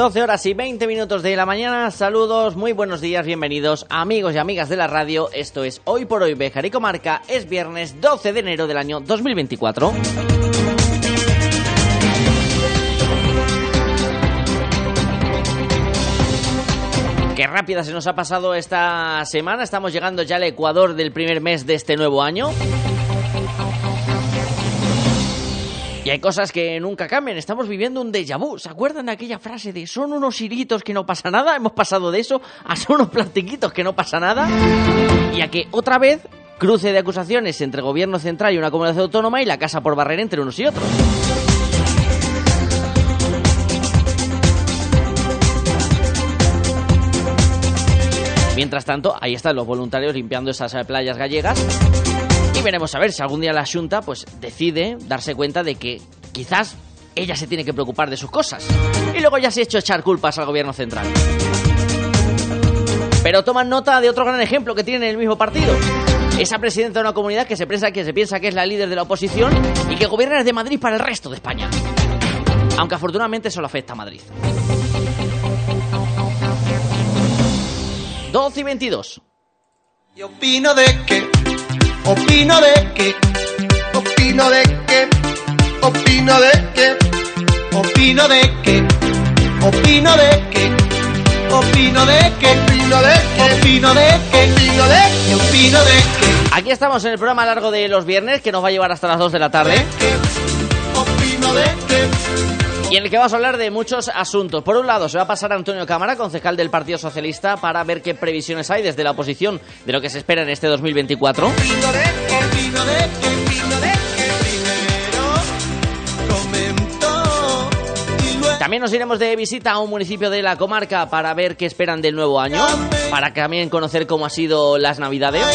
Doce horas y 20 minutos de la mañana. Saludos, muy buenos días, bienvenidos amigos y amigas de la radio. Esto es Hoy por Hoy Bejar y Comarca. Es viernes 12 de enero del año 2024. Qué rápida se nos ha pasado esta semana. Estamos llegando ya al Ecuador del primer mes de este nuevo año. Hay cosas que nunca cambian. Estamos viviendo un déjà vu. ¿Se acuerdan de aquella frase de son unos hiritos que no pasa nada? Hemos pasado de eso a son unos plastiquitos que no pasa nada. Y a que otra vez cruce de acusaciones entre gobierno central y una comunidad autónoma y la casa por barrera entre unos y otros. Mientras tanto, ahí están los voluntarios limpiando esas playas gallegas. Y veremos a ver si algún día la Junta pues, decide darse cuenta de que quizás ella se tiene que preocupar de sus cosas. Y luego ya se ha hecho echar culpas al gobierno central. Pero toman nota de otro gran ejemplo que tiene el mismo partido. Esa presidenta de una comunidad que se, que se piensa que es la líder de la oposición y que gobierna desde Madrid para el resto de España. Aunque afortunadamente solo afecta a Madrid. 12 y 22. Y opino de que, opino de que, opino de que, opino de que, opino de que, opino de que, opino de que, opino de que, opino de que, opino de que, opino de que, Aquí estamos en el programa largo de los viernes que nos va a llevar hasta las 2 de la tarde. opino de que. Y en el que vamos a hablar de muchos asuntos. Por un lado, se va a pasar a Antonio Cámara, concejal del Partido Socialista, para ver qué previsiones hay desde la oposición de lo que se espera en este 2024. Opino de que, opino de que, opino de que, primero comento y luego También nos iremos de visita a un municipio de la comarca para ver qué esperan del nuevo año, para también conocer cómo ha sido las navidades.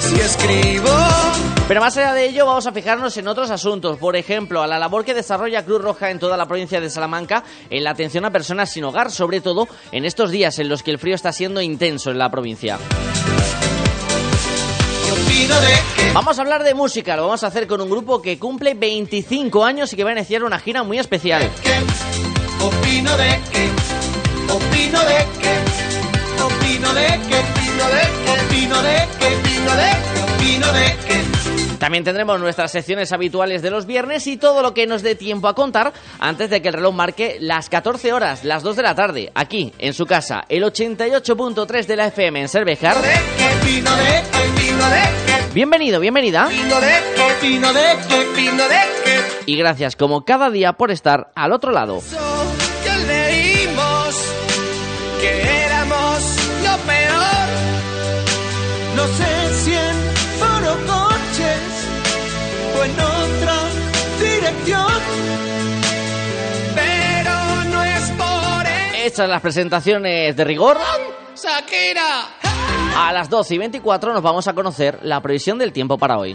Si escribo Pero más allá de ello, vamos a fijarnos en otros asuntos. Por ejemplo, a la labor que desarrolla Cruz Roja en toda la provincia de Salamanca en la atención a personas sin hogar, sobre todo en estos días en los que el frío está siendo intenso en la provincia. Vamos a hablar de música, lo vamos a hacer con un grupo que cumple 25 años y que va a iniciar una gira muy especial. opino de que opino de que opino de que opino de que También tendremos nuestras secciones habituales de los viernes y todo lo que nos dé tiempo a contar antes de que el reloj marque las 14 horas, las 2 de la tarde, aquí en su casa, el 88.3 de la FM en Cervejar. Bienvenido, bienvenida. Y gracias como cada día por estar al otro lado. que leímos que éramos lo peor. No sé Hechas las presentaciones de rigor, Shakira. a las 12 y 24 nos vamos a conocer la previsión del tiempo para hoy.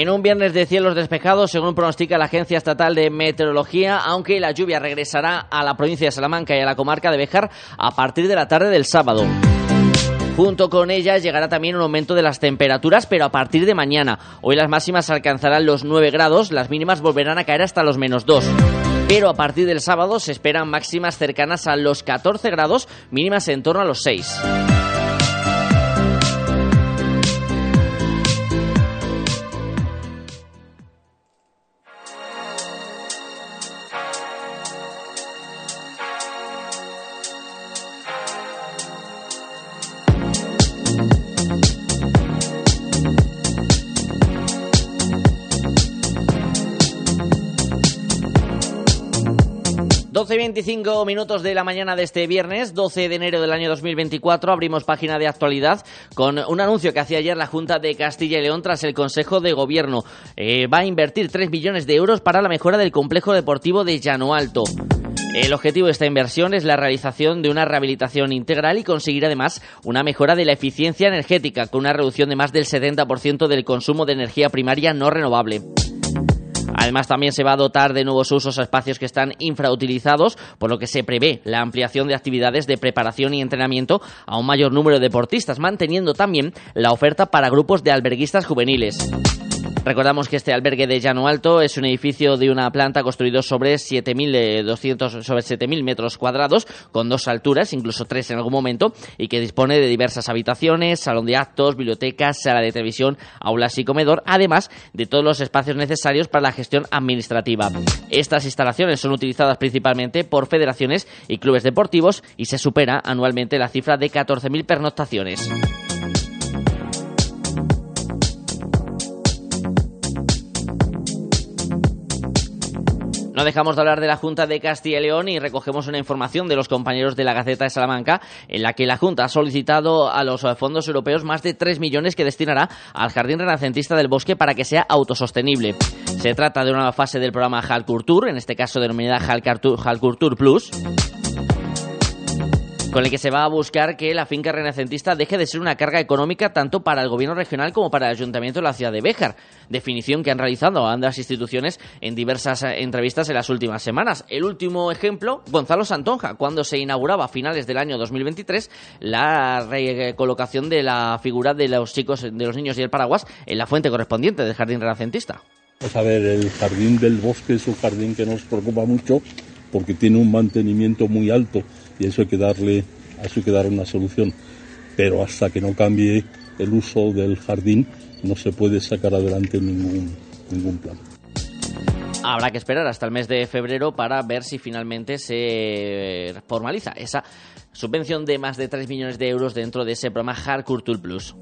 En un viernes de cielos despejados, según pronostica la Agencia Estatal de Meteorología, aunque la lluvia regresará a la provincia de Salamanca y a la comarca de Béjar a partir de la tarde del sábado. Junto con ella llegará también un aumento de las temperaturas, pero a partir de mañana. Hoy las máximas alcanzarán los 9 grados, las mínimas volverán a caer hasta los menos 2. Pero a partir del sábado se esperan máximas cercanas a los 14 grados, mínimas en torno a los 6. 25 minutos de la mañana de este viernes, 12 de enero del año 2024. Abrimos página de actualidad con un anuncio que hacía ayer la Junta de Castilla y León tras el Consejo de Gobierno. Eh, va a invertir 3 millones de euros para la mejora del complejo deportivo de Llano Alto. El objetivo de esta inversión es la realización de una rehabilitación integral y conseguir además una mejora de la eficiencia energética con una reducción de más del 70% del consumo de energía primaria no renovable. Además, también se va a dotar de nuevos usos a espacios que están infrautilizados, por lo que se prevé la ampliación de actividades de preparación y entrenamiento a un mayor número de deportistas, manteniendo también la oferta para grupos de alberguistas juveniles. Recordamos que este albergue de Llano Alto es un edificio de una planta construido sobre 7.200 sobre 7.000 metros cuadrados con dos alturas, incluso tres en algún momento, y que dispone de diversas habitaciones, salón de actos, bibliotecas, sala de televisión, aulas y comedor, además de todos los espacios necesarios para la gestión administrativa. Estas instalaciones son utilizadas principalmente por federaciones y clubes deportivos y se supera anualmente la cifra de 14.000 pernoctaciones. No dejamos de hablar de la Junta de Castilla y León y recogemos una información de los compañeros de la Gaceta de Salamanca en la que la Junta ha solicitado a los fondos europeos más de 3 millones que destinará al Jardín Renacentista del Bosque para que sea autosostenible. Se trata de una nueva fase del programa Halcultur, en este caso denominada Halcultur Plus con el que se va a buscar que la finca renacentista deje de ser una carga económica tanto para el gobierno regional como para el ayuntamiento de la ciudad de Béjar. Definición que han realizado ambas instituciones en diversas eh, entrevistas en las últimas semanas. El último ejemplo, Gonzalo Santonja, cuando se inauguraba a finales del año 2023 la recolocación de la figura de los chicos, de los niños y el paraguas en la fuente correspondiente del jardín renacentista. Pues a ver, el jardín del bosque es un jardín que nos preocupa mucho porque tiene un mantenimiento muy alto y eso hay que darle, eso hay que dar una solución. Pero hasta que no cambie el uso del jardín no se puede sacar adelante ningún, ningún plan. Habrá que esperar hasta el mes de febrero para ver si finalmente se formaliza esa subvención de más de 3 millones de euros dentro de ese programa Hardcore Plus.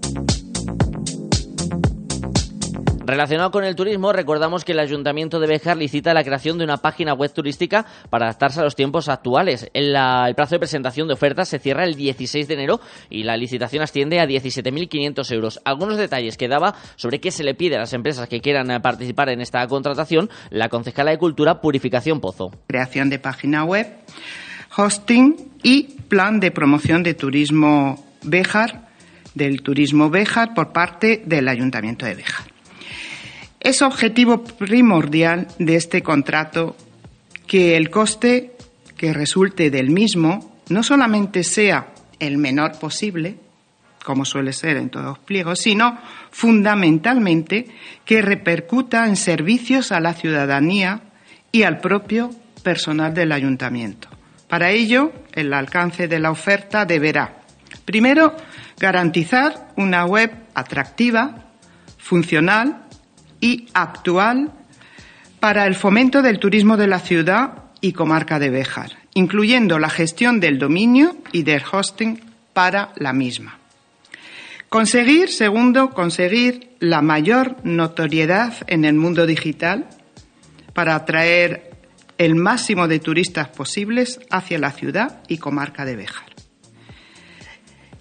Relacionado con el turismo, recordamos que el Ayuntamiento de Bejar licita la creación de una página web turística para adaptarse a los tiempos actuales. El, plazo de presentación de ofertas se cierra el 16 de enero y la licitación asciende a 17.500 euros. Algunos detalles que daba sobre qué se le pide a las empresas que quieran eh, participar en esta contratación la concejala de Cultura Purificación Pozo. Creación de página web, hosting y plan de promoción de turismo Bejar, del turismo Bejar por parte del Ayuntamiento de Bejar. Es objetivo primordial de este contrato que el coste que resulte del mismo no solamente sea el menor posible, como suele ser en todos los pliegos, sino fundamentalmente que repercuta en servicios a la ciudadanía y al propio personal del ayuntamiento. Para ello, el alcance de la oferta deberá, primero, garantizar una web atractiva, funcional y actual para el fomento del turismo de la ciudad y comarca de Béjar, incluyendo la gestión del dominio y del hosting para la misma. Conseguir, segundo, conseguir la mayor notoriedad en el mundo digital para atraer el máximo de turistas posibles hacia la ciudad y comarca de Béjar.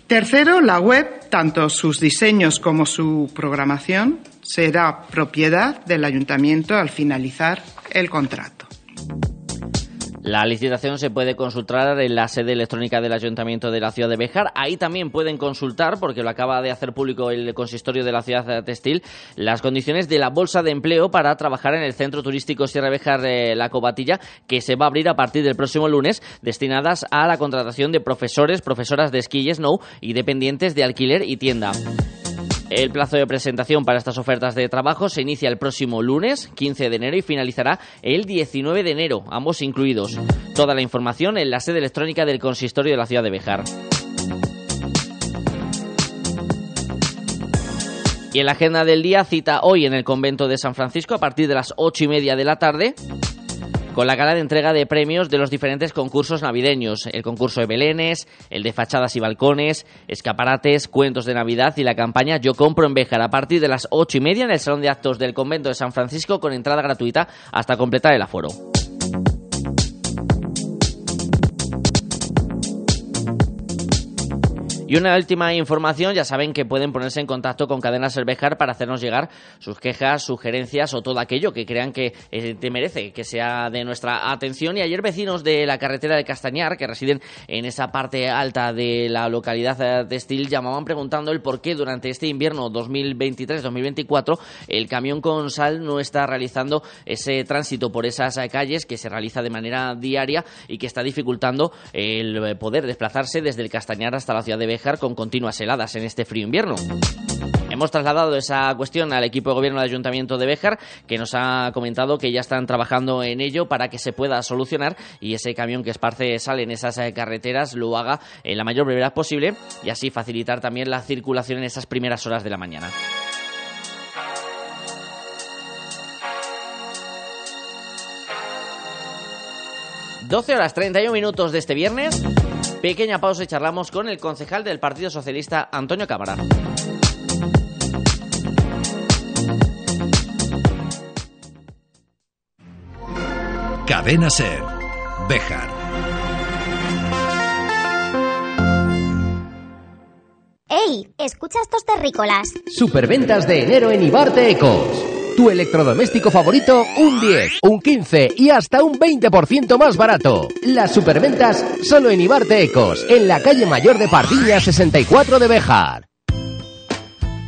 Tercero, la web, tanto sus diseños como su programación, será propiedad del ayuntamiento al finalizar el contrato. La licitación se puede consultar en la sede electrónica del Ayuntamiento de la Ciudad de Bejar. Ahí también pueden consultar, porque lo acaba de hacer público el consistorio de la ciudad textil, las condiciones de la bolsa de empleo para trabajar en el centro turístico Sierra Bejar de La Cobatilla, que se va a abrir a partir del próximo lunes, destinadas a la contratación de profesores, profesoras de esquí y snow y dependientes de alquiler y tienda. El plazo de presentación para estas ofertas de trabajo se inicia el próximo lunes, 15 de enero, y finalizará el 19 de enero, ambos incluidos. Toda la información en la sede electrónica del Consistorio de la ciudad de Bejar. Y en la agenda del día cita hoy en el convento de San Francisco a partir de las ocho y media de la tarde con la gala de entrega de premios de los diferentes concursos navideños, el concurso de belenes, el de fachadas y balcones, escaparates, cuentos de Navidad y la campaña Yo compro en Béjar a partir de las ocho y media en el Salón de Actos del Convento de San Francisco con entrada gratuita hasta completar el aforo. Y una última información, ya saben que pueden ponerse en contacto con Cadena Cervejar para hacernos llegar sus quejas, sugerencias o todo aquello que crean que eh, te merece que sea de nuestra atención. Y ayer vecinos de la carretera de Castañar, que residen en esa parte alta de la localidad eh, de Estil, llamaban preguntando el por qué durante este invierno 2023-2024 el camión con sal no está realizando ese tránsito por esas eh, calles que se realiza de manera diaria y que está dificultando el poder desplazarse desde el Castañar hasta la ciudad de con continuas heladas en este frío invierno. Hemos trasladado esa cuestión al equipo de gobierno del Ayuntamiento de Béjar, que nos ha comentado que ya están trabajando en ello para que se pueda solucionar y ese camión que esparce sal en esas eh, carreteras lo haga en la mayor brevedad posible y así facilitar también la circulación en esas primeras horas de la mañana. ...12 horas 31 minutos de este viernes... Pequeña pausa y charlamos con el concejal del Partido Socialista, Antonio Cámara. Cadena Ser, Bejar. ¡Ey! Escucha estos terrícolas. Superventas de enero en Ibarte Ecos. Tu electrodoméstico favorito, un 10, un 15 y hasta un 20% más barato. Las superventas solo en Ibarte Ecos, en la calle Mayor de Pardiña 64 de Bejar.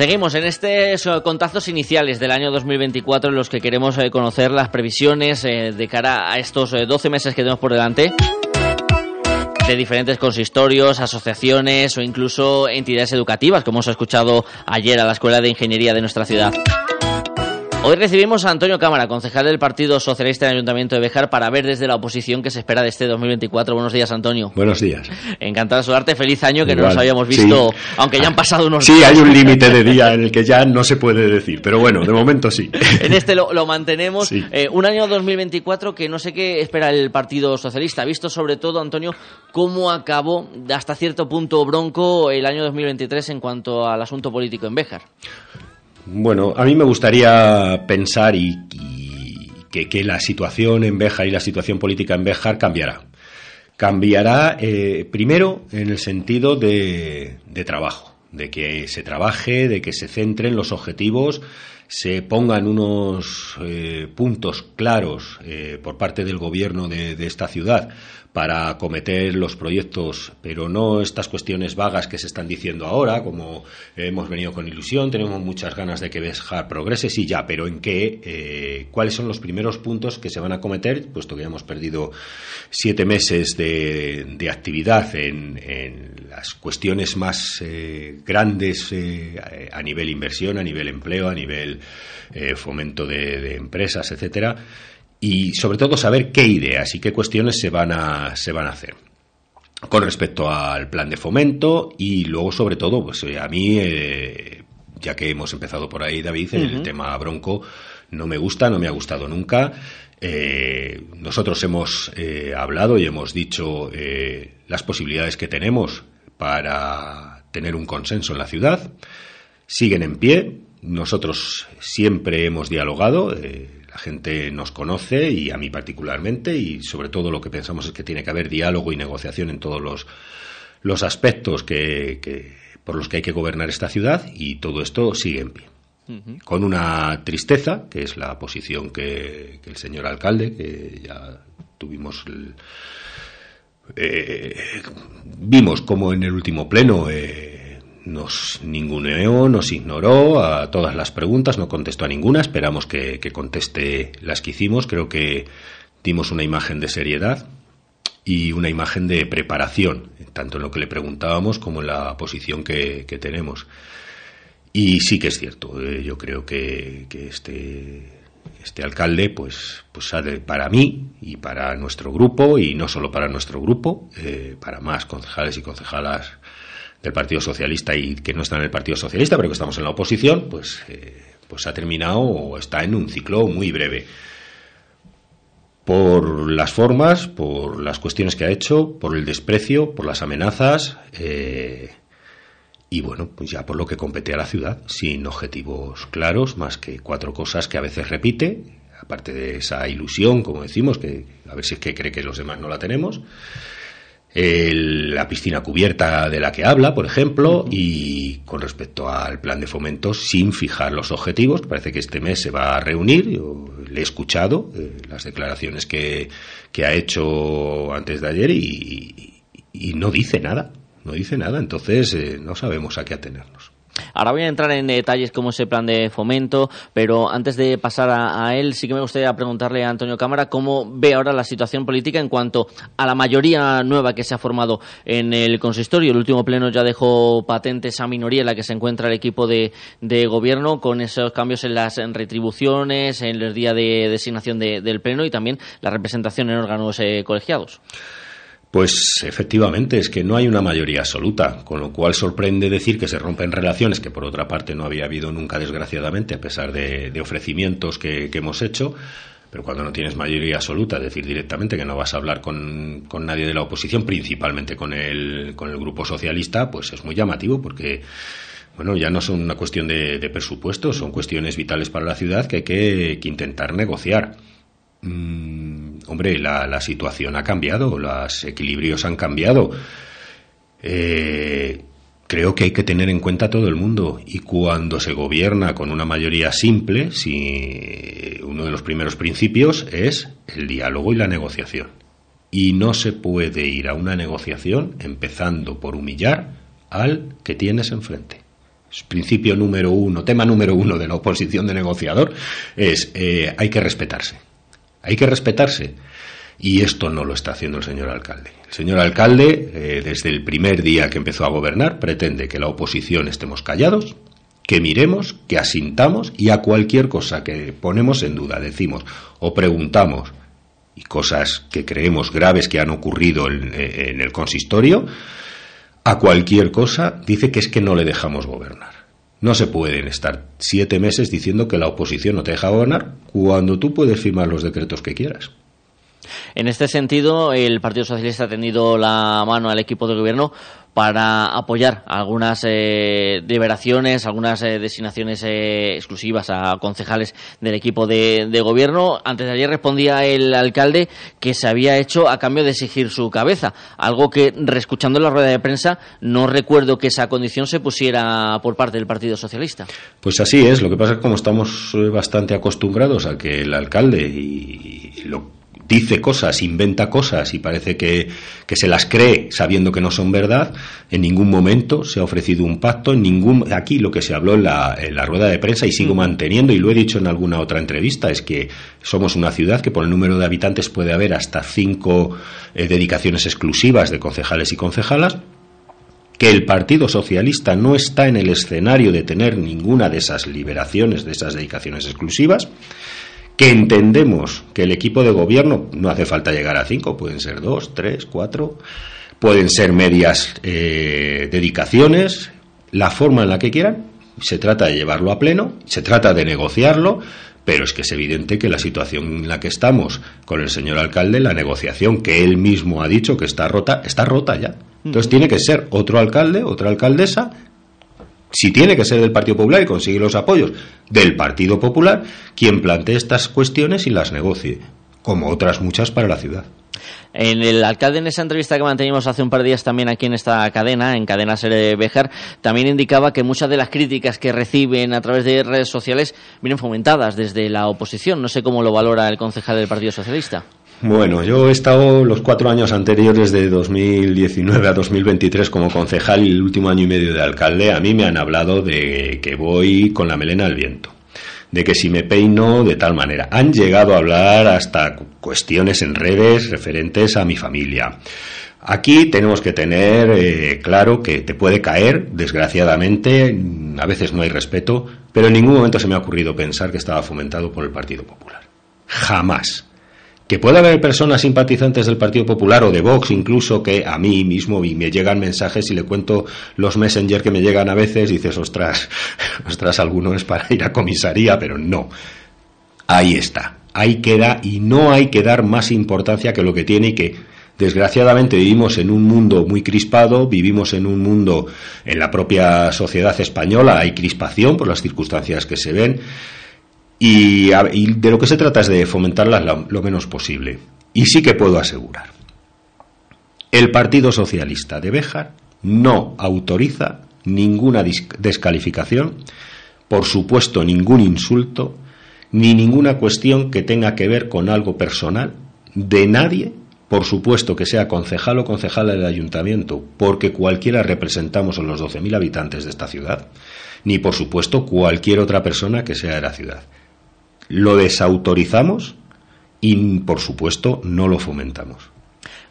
Seguimos en estos eh, contactos iniciales del año 2024 en los que queremos eh, conocer las previsiones eh, de cara a estos 12 meses que tenemos por delante de diferentes consistorios, asociaciones o incluso entidades educativas, como hemos escuchado ayer a la Escuela de Ingeniería de nuestra ciudad. Hoy recibimos a Antonio Cámara, concejal del Partido Socialista en el Ayuntamiento de Bejar, para ver desde la oposición qué se espera de este 2024. Buenos días, Antonio. Buenos días. Encantado de saludarte. Feliz año, que no nos habíamos visto, aunque ya han pasado unos días. Sí, hay un límite de día en el que ya no se puede decir, pero bueno, de momento sí. en este lo, mantenemos. Eh, un año 2024 que no sé qué espera el Partido Socialista. Visto sobre todo, Antonio, cómo acabó hasta cierto punto bronco el año 2023 en cuanto al asunto político en Béjar. Bueno, a mí me gustaría pensar y, que, la situación en Béjar y la situación política en Béjar cambiará. Cambiará eh, primero en el sentido de, trabajo, de que se trabaje, de que se centren los objetivos, se pongan unos eh, puntos claros eh, por parte del gobierno de, de esta ciudad para acometer los proyectos, pero no estas cuestiones vagas que se están diciendo ahora, como hemos venido con ilusión, tenemos muchas ganas de que Bejar progrese, sí ya, pero en qué, eh, cuáles son los primeros puntos que se van a acometer, puesto que hemos perdido siete meses de, actividad en, las cuestiones más eh, grandes eh, a nivel inversión, a nivel empleo, a nivel fomento de, de empresas, etcétera y sobre todo saber qué ideas y qué cuestiones se van a, se van a hacer con respecto al plan de fomento y luego sobre todo pues eh, a mí eh, ya que hemos empezado por ahí David el tema bronco no me gusta no me ha gustado nunca. Eh, nosotros hemos hablado y hemos dicho las posibilidades que tenemos para tener un consenso en la ciudad. Siguen en pie. Nosotros siempre hemos dialogado la gente nos conoce y a mí particularmente y sobre todo lo que pensamos es que tiene que haber diálogo y negociación en todos los, los aspectos que, por los que hay que gobernar esta ciudad y todo esto sigue en pie. Con una tristeza, que es la posición que, el señor alcalde, que ya tuvimos eh, vimos como en el último pleno eh, nos ninguneó, nos ignoró a todas las preguntas, no contestó a ninguna. Esperamos que, conteste las que hicimos. Creo que, dimos una imagen de seriedad y una imagen de preparación, tanto en lo que le preguntábamos como en la posición que, tenemos. Y sí que es cierto, eh, yo creo que, este, este alcalde, pues, pues para mí y para nuestro grupo, y no solo para nuestro grupo, eh, para más concejales y concejalas del Partido Socialista y que no están en el Partido Socialista, pero que estamos en la oposición, pues, eh, pues ha terminado o está en un ciclo muy breve. Por las formas, por las cuestiones que ha hecho, por el desprecio, por las amenazas eh, y bueno, pues ya por lo que compete a la ciudad, sin objetivos claros, más que cuatro cosas que a veces repite, aparte de esa ilusión, como decimos, que a ver si es que cree que los demás no la tenemos la piscina cubierta de la que habla, por ejemplo, y con respecto al plan de fomento, sin fijar los objetivos, parece que este mes se va a reunir, yo le he escuchado eh, las declaraciones que, que, ha hecho antes de ayer y, no dice nada, no dice nada, entonces eh, no sabemos a qué atenernos. Ahora voy a entrar en detalles como ese plan de fomento, pero antes de pasar a, él, sí que me gustaría preguntarle a Antonio Cámara cómo ve ahora la situación política en cuanto a la mayoría nueva que se ha formado en el consistorio. El último pleno ya dejó patente esa minoría en la que se encuentra el equipo de, gobierno con esos cambios en las retribuciones, en el día de designación del pleno y también la representación en órganos eh, colegiados. Pues efectivamente es que no hay una mayoría absoluta, con lo cual sorprende decir que se rompen relaciones que por otra parte no había habido nunca desgraciadamente, a pesar de, ofrecimientos que, hemos hecho. Pero cuando no tienes mayoría absoluta, decir directamente que no vas a hablar con, nadie de la oposición, principalmente con el, grupo socialista, pues es muy llamativo porque bueno, ya no son una cuestión de, presupuestos, son cuestiones vitales para la ciudad que hay que intentar negociar. Mm, hombre, la, situación ha cambiado, los equilibrios han cambiado. Eh, creo que hay que tener en cuenta todo el mundo y cuando se gobierna con una mayoría simple, si uno de los primeros principios es el diálogo y la negociación. Y no se puede ir a una negociación empezando por humillar al que tienes enfrente. principio número uno, tema número uno de la oposición de negociador es eh, hay que respetarse hay que respetarse. Y esto no lo está haciendo el señor alcalde. El señor alcalde, eh, desde el primer día que empezó a gobernar, pretende que la oposición estemos callados, que miremos, que asintamos y a cualquier cosa que ponemos en duda, decimos o preguntamos, y cosas que creemos graves que han ocurrido en, eh, en el consistorio, a cualquier cosa dice que es que no le dejamos gobernar. No se pueden estar siete meses diciendo que la oposición no te deja gobernar cuando tú puedes firmar los decretos que quieras. En este sentido, el Partido Socialista ha tenido la mano al equipo de gobierno para apoyar algunas eh, liberaciones, algunas eh, designaciones eh, exclusivas a concejales del equipo de, gobierno. Antes de ayer respondía el alcalde que se había hecho a cambio de exigir su cabeza, algo que, reescuchando la rueda de prensa, no recuerdo que esa condición se pusiera por parte del Partido Socialista. Pues así es. Lo que pasa es que como estamos bastante acostumbrados a que el alcalde y lo dice cosas, inventa cosas y parece que, se las cree sabiendo que no son verdad, en ningún momento se ha ofrecido un pacto, en ningún aquí lo que se habló en la, en la rueda de prensa y sigo mm. manteniendo y lo he dicho en alguna otra entrevista es que somos una ciudad que por el número de habitantes puede haber hasta cinco eh, dedicaciones exclusivas de concejales y concejalas que el Partido Socialista no está en el escenario de tener ninguna de esas liberaciones, de esas dedicaciones exclusivas, que entendemos que el equipo de gobierno no hace falta llegar a cinco, pueden ser dos, tres, cuatro, pueden ser medias eh, dedicaciones, la forma en la que quieran, se trata de llevarlo a pleno, se trata de negociarlo, pero es que es evidente que la situación en la que estamos con el señor alcalde, la negociación que él mismo ha dicho que está rota, está rota ya. Entonces tiene que ser otro alcalde, otra alcaldesa si tiene que ser del Partido Popular y consigue los apoyos del Partido Popular, quien plantee estas cuestiones y las negocie, como otras muchas para la ciudad. En el alcalde, en esa entrevista que mantenimos hace un par de días también aquí en esta cadena, en Cadena Ser Bejar, también indicaba que muchas de las críticas que reciben a través de redes sociales vienen fomentadas desde la oposición. No sé cómo lo valora el concejal del Partido Socialista. Bueno, yo he estado los cuatro años anteriores de 2019 a 2023 como concejal y el último año y medio de alcalde. A mí me han hablado de que voy con la melena al viento, de que si me peino de tal manera. Han llegado a hablar hasta cuestiones en redes referentes a mi familia. Aquí tenemos que tener eh, claro que te puede caer, desgraciadamente, a veces no hay respeto, pero en ningún momento se me ha ocurrido pensar que estaba fomentado por el Partido Popular. Jamás. Que pueda haber personas simpatizantes del Partido Popular o de Vox incluso que a mí mismo y me llegan mensajes y le cuento los messenger que me llegan a veces dices, ostras, ostras, alguno es para ir a comisaría, pero no. Ahí está. Ahí queda y no hay que dar más importancia que lo que tiene y que desgraciadamente vivimos en un mundo muy crispado, vivimos en un mundo en la propia sociedad española hay crispación por las circunstancias que se ven y, de lo que se trata es de fomentarlas lo, menos posible. Y sí que puedo asegurar, el Partido Socialista de Béjar no autoriza ninguna descalificación, por supuesto ningún insulto, ni ninguna cuestión que tenga que ver con algo personal de nadie, por supuesto que sea concejal o concejala del ayuntamiento, porque cualquiera representamos a los 12.000 habitantes de esta ciudad, ni por supuesto cualquier otra persona que sea de la ciudad lo desautorizamos y, por supuesto, no lo fomentamos.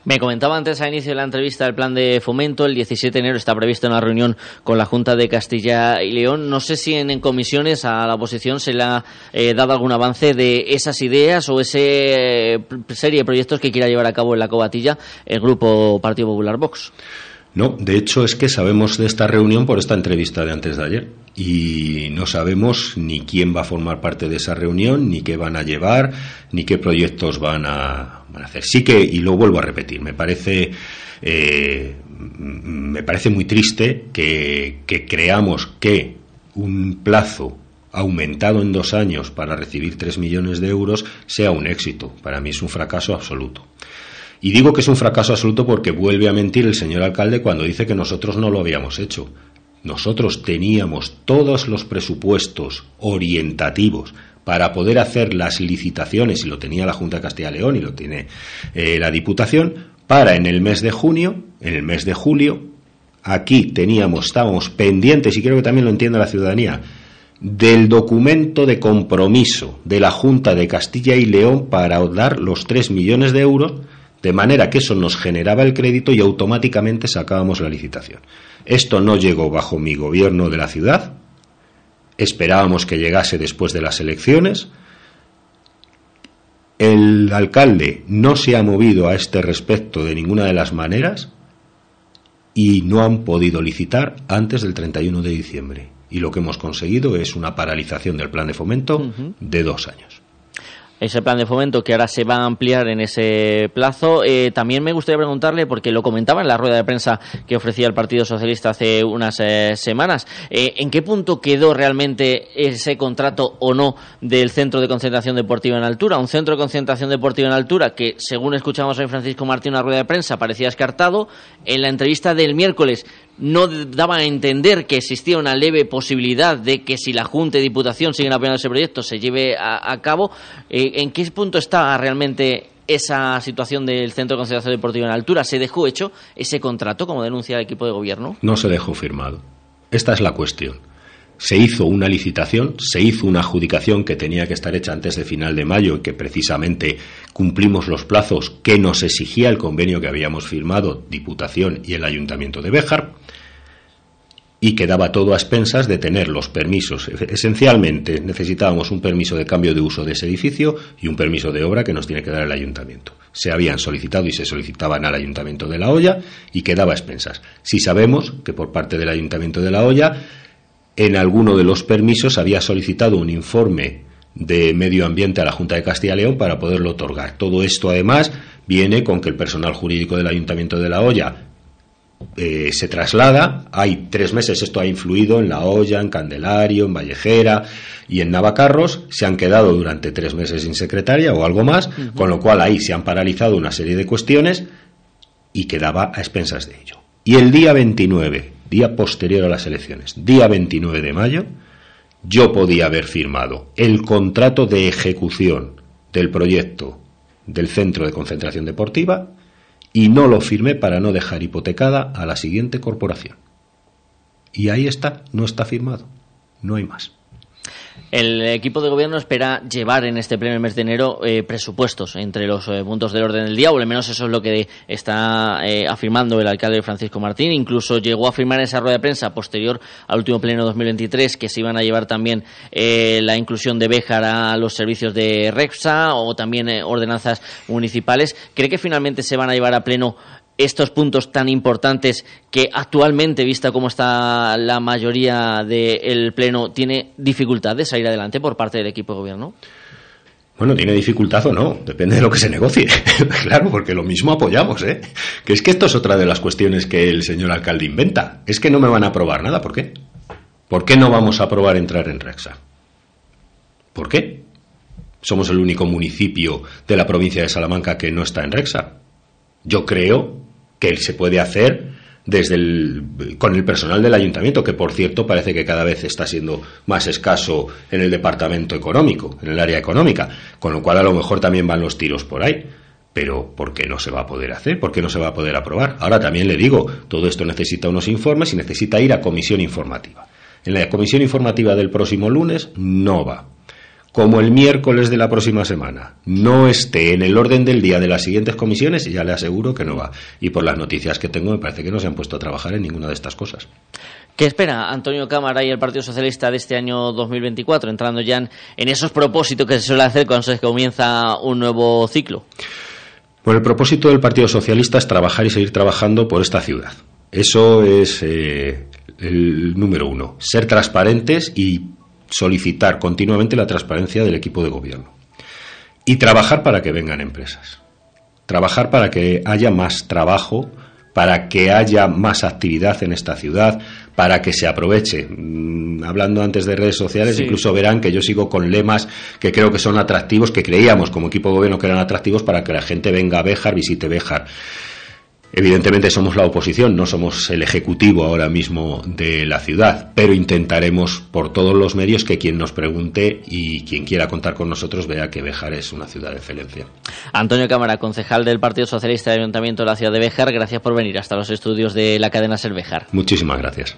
Me comentaba antes al inicio de la entrevista el plan de fomento. El 17 de enero está previsto una reunión con la Junta de Castilla y León. No sé si en, comisiones a la oposición se le ha eh, dado algún avance de esas ideas o esa eh, serie de proyectos que quiera llevar a cabo en la cobatilla el Grupo Partido Popular Vox. No, de hecho es que sabemos de esta reunión por esta entrevista de antes de ayer y no sabemos ni quién va a formar parte de esa reunión, ni qué van a llevar, ni qué proyectos van a, hacer. Sí que, y lo vuelvo a repetir, me parece, eh, me parece muy triste que, que creamos que un plazo aumentado en dos años para recibir tres millones de euros sea un éxito. Para mí es un fracaso absoluto. Y digo que es un fracaso absoluto porque vuelve a mentir el señor alcalde cuando dice que nosotros no lo habíamos hecho. Nosotros teníamos todos los presupuestos orientativos para poder hacer las licitaciones, y lo tenía la Junta de Castilla y León y lo tiene eh, la Diputación, para en el mes de junio, en el mes de julio, aquí teníamos, estábamos pendientes, y creo que también lo entiende la ciudadanía, del documento de compromiso de la Junta de Castilla y León para dar los tres millones de euros de manera que eso nos generaba el crédito y automáticamente sacábamos la licitación. Esto no llegó bajo mi gobierno de la ciudad, esperábamos que llegase después de las elecciones. El alcalde no se ha movido a este respecto de ninguna de las maneras y no han podido licitar antes del 31 de diciembre. Y lo que hemos conseguido es una paralización del plan de fomento de dos años ese plan de fomento que ahora se va a ampliar en ese plazo. Eh, también me gustaría preguntarle, porque lo comentaba en la rueda de prensa que ofrecía el Partido Socialista hace unas eh, semanas, eh, ¿en qué punto quedó realmente ese contrato o no del Centro de Concentración Deportiva en Altura? Un centro de concentración deportiva en Altura que, según escuchamos hoy Francisco Martín en la rueda de prensa, parecía descartado. En la entrevista del miércoles no daba a entender que existía una leve posibilidad de que si la Junta y Diputación siguen apoyando ese proyecto se lleve a, cabo. Eh, ¿En qué punto está realmente esa situación del Centro de Concentración Deportiva en Altura? ¿Se dejó hecho ese contrato, como denuncia el equipo de gobierno? No se dejó firmado. Esta es la cuestión. Se hizo una licitación, se hizo una adjudicación que tenía que estar hecha antes de final de mayo y que precisamente cumplimos los plazos que nos exigía el convenio que habíamos firmado Diputación y el Ayuntamiento de Béjar y quedaba todo a expensas de tener los permisos. Esencialmente necesitábamos un permiso de cambio de uso de ese edificio y un permiso de obra que nos tiene que dar el ayuntamiento. Se habían solicitado y se solicitaban al ayuntamiento de La Hoya y quedaba a expensas. Si sabemos que por parte del ayuntamiento de La Hoya en alguno de los permisos había solicitado un informe de medio ambiente a la Junta de Castilla y León para poderlo otorgar. Todo esto además viene con que el personal jurídico del Ayuntamiento de La Hoya eh, se traslada. Hay tres meses esto ha influido en La Hoya, en Candelario, en Vallejera y en Navacarros. Se han quedado durante tres meses sin secretaria o algo más, con lo cual ahí se han paralizado una serie de cuestiones y quedaba a expensas de ello. Y el día 29, día posterior a las elecciones, día 29 de mayo, yo podía haber firmado el contrato de ejecución del proyecto del Centro de Concentración Deportiva y no lo firmé para no dejar hipotecada a la siguiente corporación. Y ahí está, no está firmado, no hay más. El equipo de gobierno espera llevar en este primer mes de enero eh, presupuestos entre los eh, puntos del orden del día, o al menos eso es lo que está eh, afirmando el alcalde Francisco Martín. Incluso llegó a afirmar en esa rueda de prensa posterior al último pleno 2023 que se iban a llevar también la inclusión de Béjar a los servicios de REPSA o también ordenanzas municipales. ¿Cree que finalmente se van a llevar a pleno estos puntos tan importantes que actualmente, vista cómo está la mayoría del Pleno, tiene dificultad de salir adelante por parte del equipo de gobierno? Bueno, tiene dificultad o no, depende de lo que se negocie. claro, porque lo mismo apoyamos, ¿eh? Que es que esto es otra de las cuestiones que el señor alcalde inventa. Es que no me van a aprobar nada, ¿por qué? ¿Por qué no vamos a aprobar entrar en Rexa? ¿Por qué? Somos el único municipio de la provincia de Salamanca que no está en Rexa. Yo creo que se puede hacer desde el, con el personal del ayuntamiento, que por cierto parece que cada vez está siendo más escaso en el departamento económico, en el área económica, con lo cual a lo mejor también van los tiros por ahí. Pero ¿por qué no se va a poder hacer? ¿Por qué no se va a poder aprobar? Ahora también le digo, todo esto necesita unos informes y necesita ir a comisión informativa. En la comisión informativa del próximo lunes no va como el miércoles de la próxima semana no esté en el orden del día de las siguientes comisiones, ya le aseguro que no va. Y por las noticias que tengo, me parece que no se han puesto a trabajar en ninguna de estas cosas. ¿Qué espera Antonio Cámara y el Partido Socialista de este año 2024, entrando ya en esos propósitos que se suele hacer cuando se comienza un nuevo ciclo? Bueno, el propósito del Partido Socialista es trabajar y seguir trabajando por esta ciudad. Eso es eh, el número uno. Ser transparentes y solicitar continuamente la transparencia del equipo de gobierno y trabajar para que vengan empresas. Trabajar para que haya más trabajo, para que haya más actividad en esta ciudad, para que se aproveche. Mm, hablando antes de redes sociales, incluso verán que yo sigo con lemas que creo que son atractivos, que creíamos como equipo de gobierno que eran atractivos para que la gente venga a Béjar, visite Béjar. Evidentemente somos la oposición, no somos el ejecutivo ahora mismo de la ciudad, pero intentaremos por todos los medios que quien nos pregunte y quien quiera contar con nosotros vea que Béjar es una ciudad de excelencia. Antonio Cámara, concejal del Partido Socialista del Ayuntamiento de la ciudad de Béjar, gracias por venir hasta los estudios de la cadena Ser Béjar. Muchísimas gracias.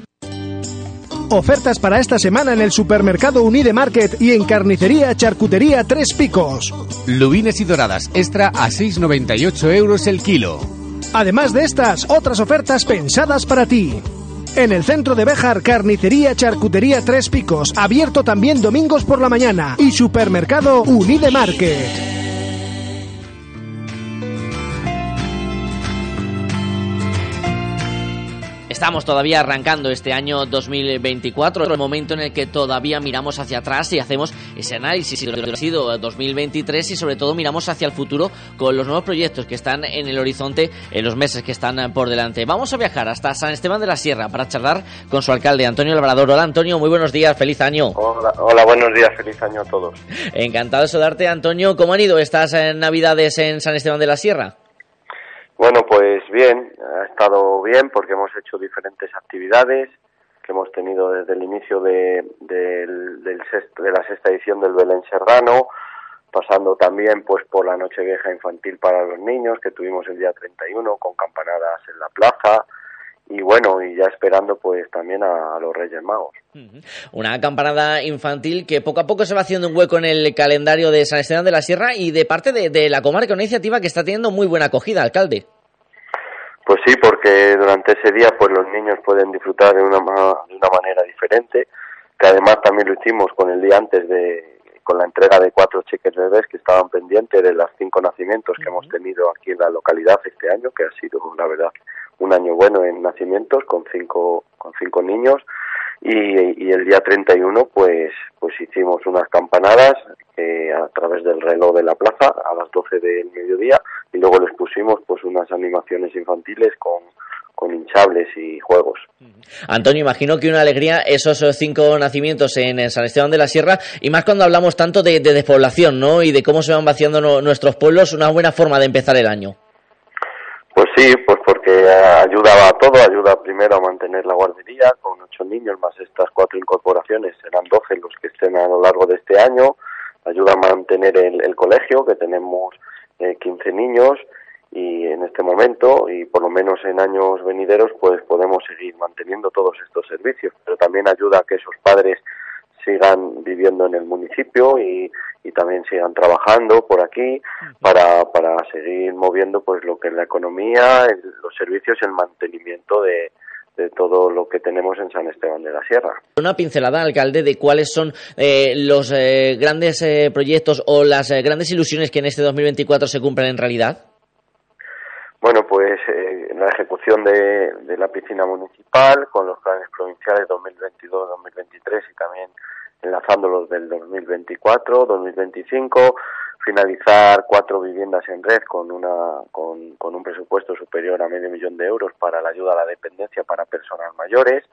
Ofertas para esta semana en el supermercado Unide Market y en carnicería Charcutería Tres Picos. Lubines y doradas extra a 6,98 euros el kilo. Además de estas, otras ofertas pensadas para ti. En el centro de Béjar, carnicería Charcutería Tres Picos, abierto también domingos por la mañana. Y supermercado Unide Market. Estamos todavía arrancando este año 2024, el momento en el que todavía miramos hacia atrás y hacemos ese análisis de lo que ha sido 2023 y sobre todo miramos hacia el futuro con los nuevos proyectos que están en el horizonte en los meses que están por delante. Vamos a viajar hasta San Esteban de la Sierra para charlar con su alcalde Antonio Labrador. Hola Antonio, muy buenos días, feliz año. Hola, hola buenos días, feliz año a todos. Encantado de saludarte Antonio. ¿Cómo han ido estas eh, navidades en San Esteban de la Sierra? Bueno, pues bien, ha estado bien porque hemos hecho diferentes actividades que hemos tenido desde el inicio de, del, de la sexta edición del Belén Serrano, pasando también pues por la Noche Vieja Infantil para los niños que tuvimos el día 31 con campanadas en la plaza y bueno, y ya esperando pues también a, los Reyes Magos. Una campanada infantil que poco a poco se va haciendo un hueco en el calendario de San Esteban de la Sierra y de parte de, de la comarca, una iniciativa que está teniendo muy buena acogida, alcalde. Pues sí, porque durante ese día pues los niños pueden disfrutar de una, de una manera diferente, que además también lo hicimos con el día antes de con la entrega de cuatro cheques bebés que estaban pendientes de los cinco nacimientos que hemos tenido aquí en la localidad este año, que ha sido, la verdad, un año bueno en nacimientos con cinco, con cinco niños. Y, y el día 31 pues, pues hicimos unas campanadas eh, a través del reloj de la plaza a las 12 del mediodía y luego les pusimos pues unas animaciones infantiles con, con hinchables y juegos. Antonio, imagino que una alegría esos cinco nacimientos en San Esteban de la Sierra y más cuando hablamos tanto de, de despoblación ¿no? y de cómo se van vaciando nuestros pueblos, una buena forma de empezar el año. Pues sí, pues porque ayuda a todo, ayuda primero a mantener la guardería con ocho niños más estas cuatro incorporaciones, serán doce los que estén a lo largo de este año, ayuda a mantener el, colegio que tenemos eh, 15 niños y en este momento y por lo menos en años venideros pues podemos seguir manteniendo todos estos servicios pero también ayuda a que esos padres sigan viviendo en el municipio y, y también sigan trabajando por aquí para, para seguir moviendo pues lo que es la economía, los servicios y el mantenimiento de, de todo lo que tenemos en San Esteban de la Sierra. Una pincelada, alcalde, de cuáles son eh, los eh, grandes eh, proyectos o las eh, grandes ilusiones que en este 2024 se cumplen en realidad. Bueno, pues eh, la ejecución de, de, la piscina municipal con los planes provinciales 2022-2023 y también enlazándolos del 2024, 2025, finalizar cuatro viviendas en red con, una, con, con un presupuesto superior a medio millón de euros para la ayuda a la dependencia para personas mayores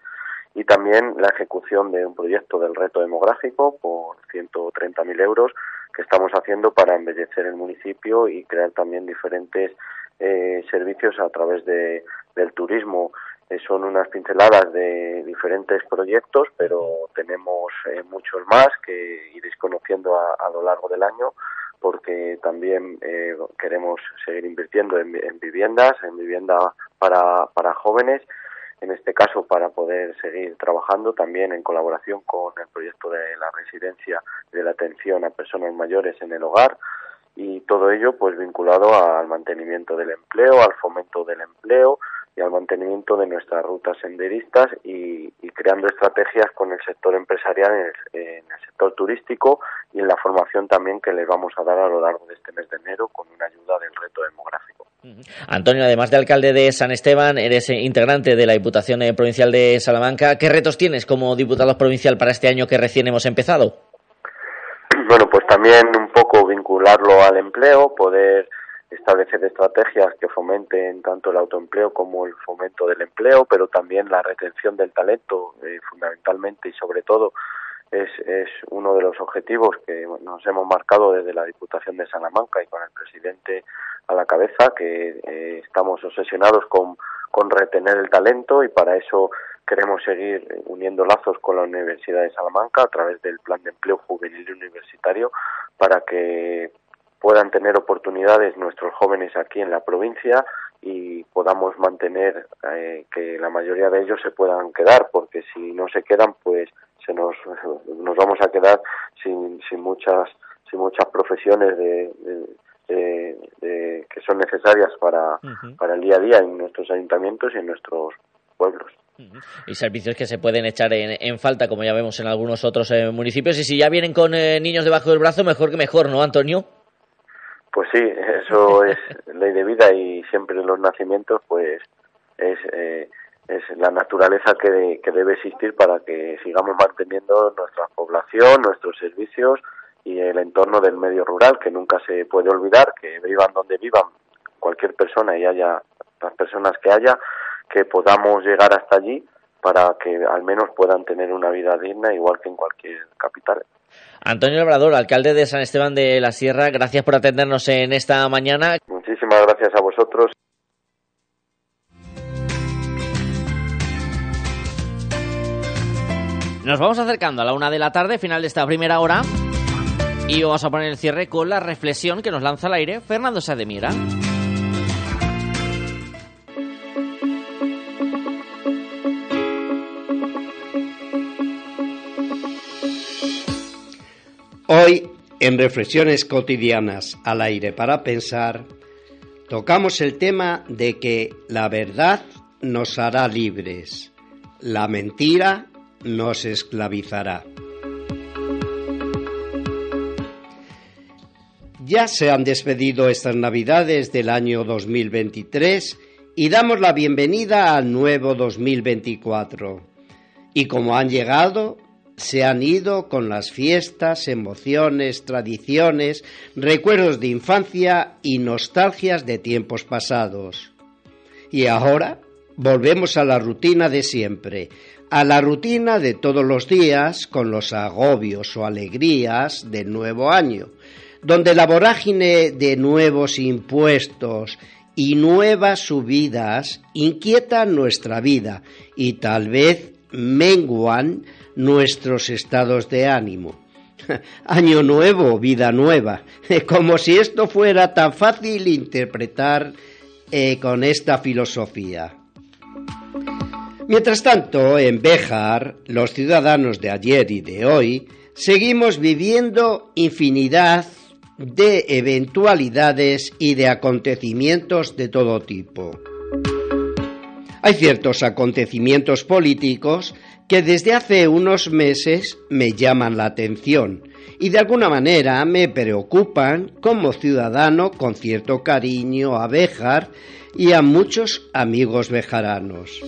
y también la ejecución de un proyecto del reto demográfico por 130.000 euros que estamos haciendo para embellecer el municipio y crear también diferentes eh, servicios a través de, del turismo. Eh, son unas pinceladas de diferentes proyectos, pero tenemos eh, muchos más que iréis conociendo a, lo largo del año porque también eh, queremos seguir invirtiendo en, en, viviendas, en vivienda para, para jóvenes, en este caso para poder seguir trabajando también en colaboración con el proyecto de la residencia de la atención a personas mayores en el hogar, y todo ello pues vinculado al mantenimiento del empleo, al fomento del empleo y al mantenimiento de nuestras rutas senderistas y, y creando estrategias con el sector empresarial en el, en el, sector turístico y en la formación también que les vamos a dar a lo largo de este mes de enero con una ayuda del reto demográfico. Antonio, además de alcalde de San Esteban, eres integrante de la Diputación Provincial de Salamanca. ¿Qué retos tienes como diputado provincial para este año que recién hemos empezado? Bueno, pues también un poco vincularlo al empleo, poder establecer estrategias que fomenten tanto el autoempleo como el fomento del empleo, pero también la retención del talento, eh, fundamentalmente y sobre todo, es, es uno de los objetivos que nos hemos marcado desde la Diputación de Salamanca y con el presidente a la cabeza, que eh, estamos obsesionados con, con retener el talento y para eso queremos seguir uniendo lazos con la Universidad de Salamanca a través del Plan de Empleo Juvenil Universitario para que puedan tener oportunidades nuestros jóvenes aquí en la provincia y podamos mantener eh, que la mayoría de ellos se puedan quedar, porque si no se quedan, pues se nos, nos vamos a quedar sin, sin muchas sin muchas profesiones de, de, de, de que son necesarias para, uh -huh. para el día a día en nuestros ayuntamientos y en nuestros pueblos. Y servicios que se pueden echar en, en falta, como ya vemos en algunos otros eh, municipios. Y si ya vienen con eh, niños debajo del brazo, mejor que mejor, ¿no, Antonio? Pues sí, eso es ley de vida y siempre los nacimientos, pues es, eh, es la naturaleza que, que debe existir para que sigamos manteniendo nuestra población, nuestros servicios y el entorno del medio rural, que nunca se puede olvidar, que vivan donde vivan cualquier persona y haya las personas que haya, que podamos llegar hasta allí para que al menos puedan tener una vida digna igual que en cualquier capital. Antonio Labrador, alcalde de San Esteban de la Sierra, gracias por atendernos en esta mañana. Muchísimas gracias a vosotros. Nos vamos acercando a la una de la tarde, final de esta primera hora, y vamos a poner el cierre con la reflexión que nos lanza al aire Fernando Sademira. Hoy, en Reflexiones cotidianas al aire para pensar, tocamos el tema de que la verdad nos hará libres, la mentira nos esclavizará. Ya se han despedido estas navidades del año 2023 y damos la bienvenida al nuevo 2024. Y como han llegado, se han ido con las fiestas, emociones, tradiciones, recuerdos de infancia y nostalgias de tiempos pasados. Y ahora volvemos a la rutina de siempre, a la rutina de todos los días con los agobios o alegrías del nuevo año, donde la vorágine de nuevos impuestos y nuevas subidas inquietan nuestra vida y tal vez menguan nuestros estados de ánimo. Año nuevo, vida nueva, como si esto fuera tan fácil interpretar eh, con esta filosofía. Mientras tanto, en Béjar, los ciudadanos de ayer y de hoy seguimos viviendo infinidad de eventualidades y de acontecimientos de todo tipo. Hay ciertos acontecimientos políticos que desde hace unos meses me llaman la atención y de alguna manera me preocupan como ciudadano con cierto cariño a Béjar y a muchos amigos bejaranos.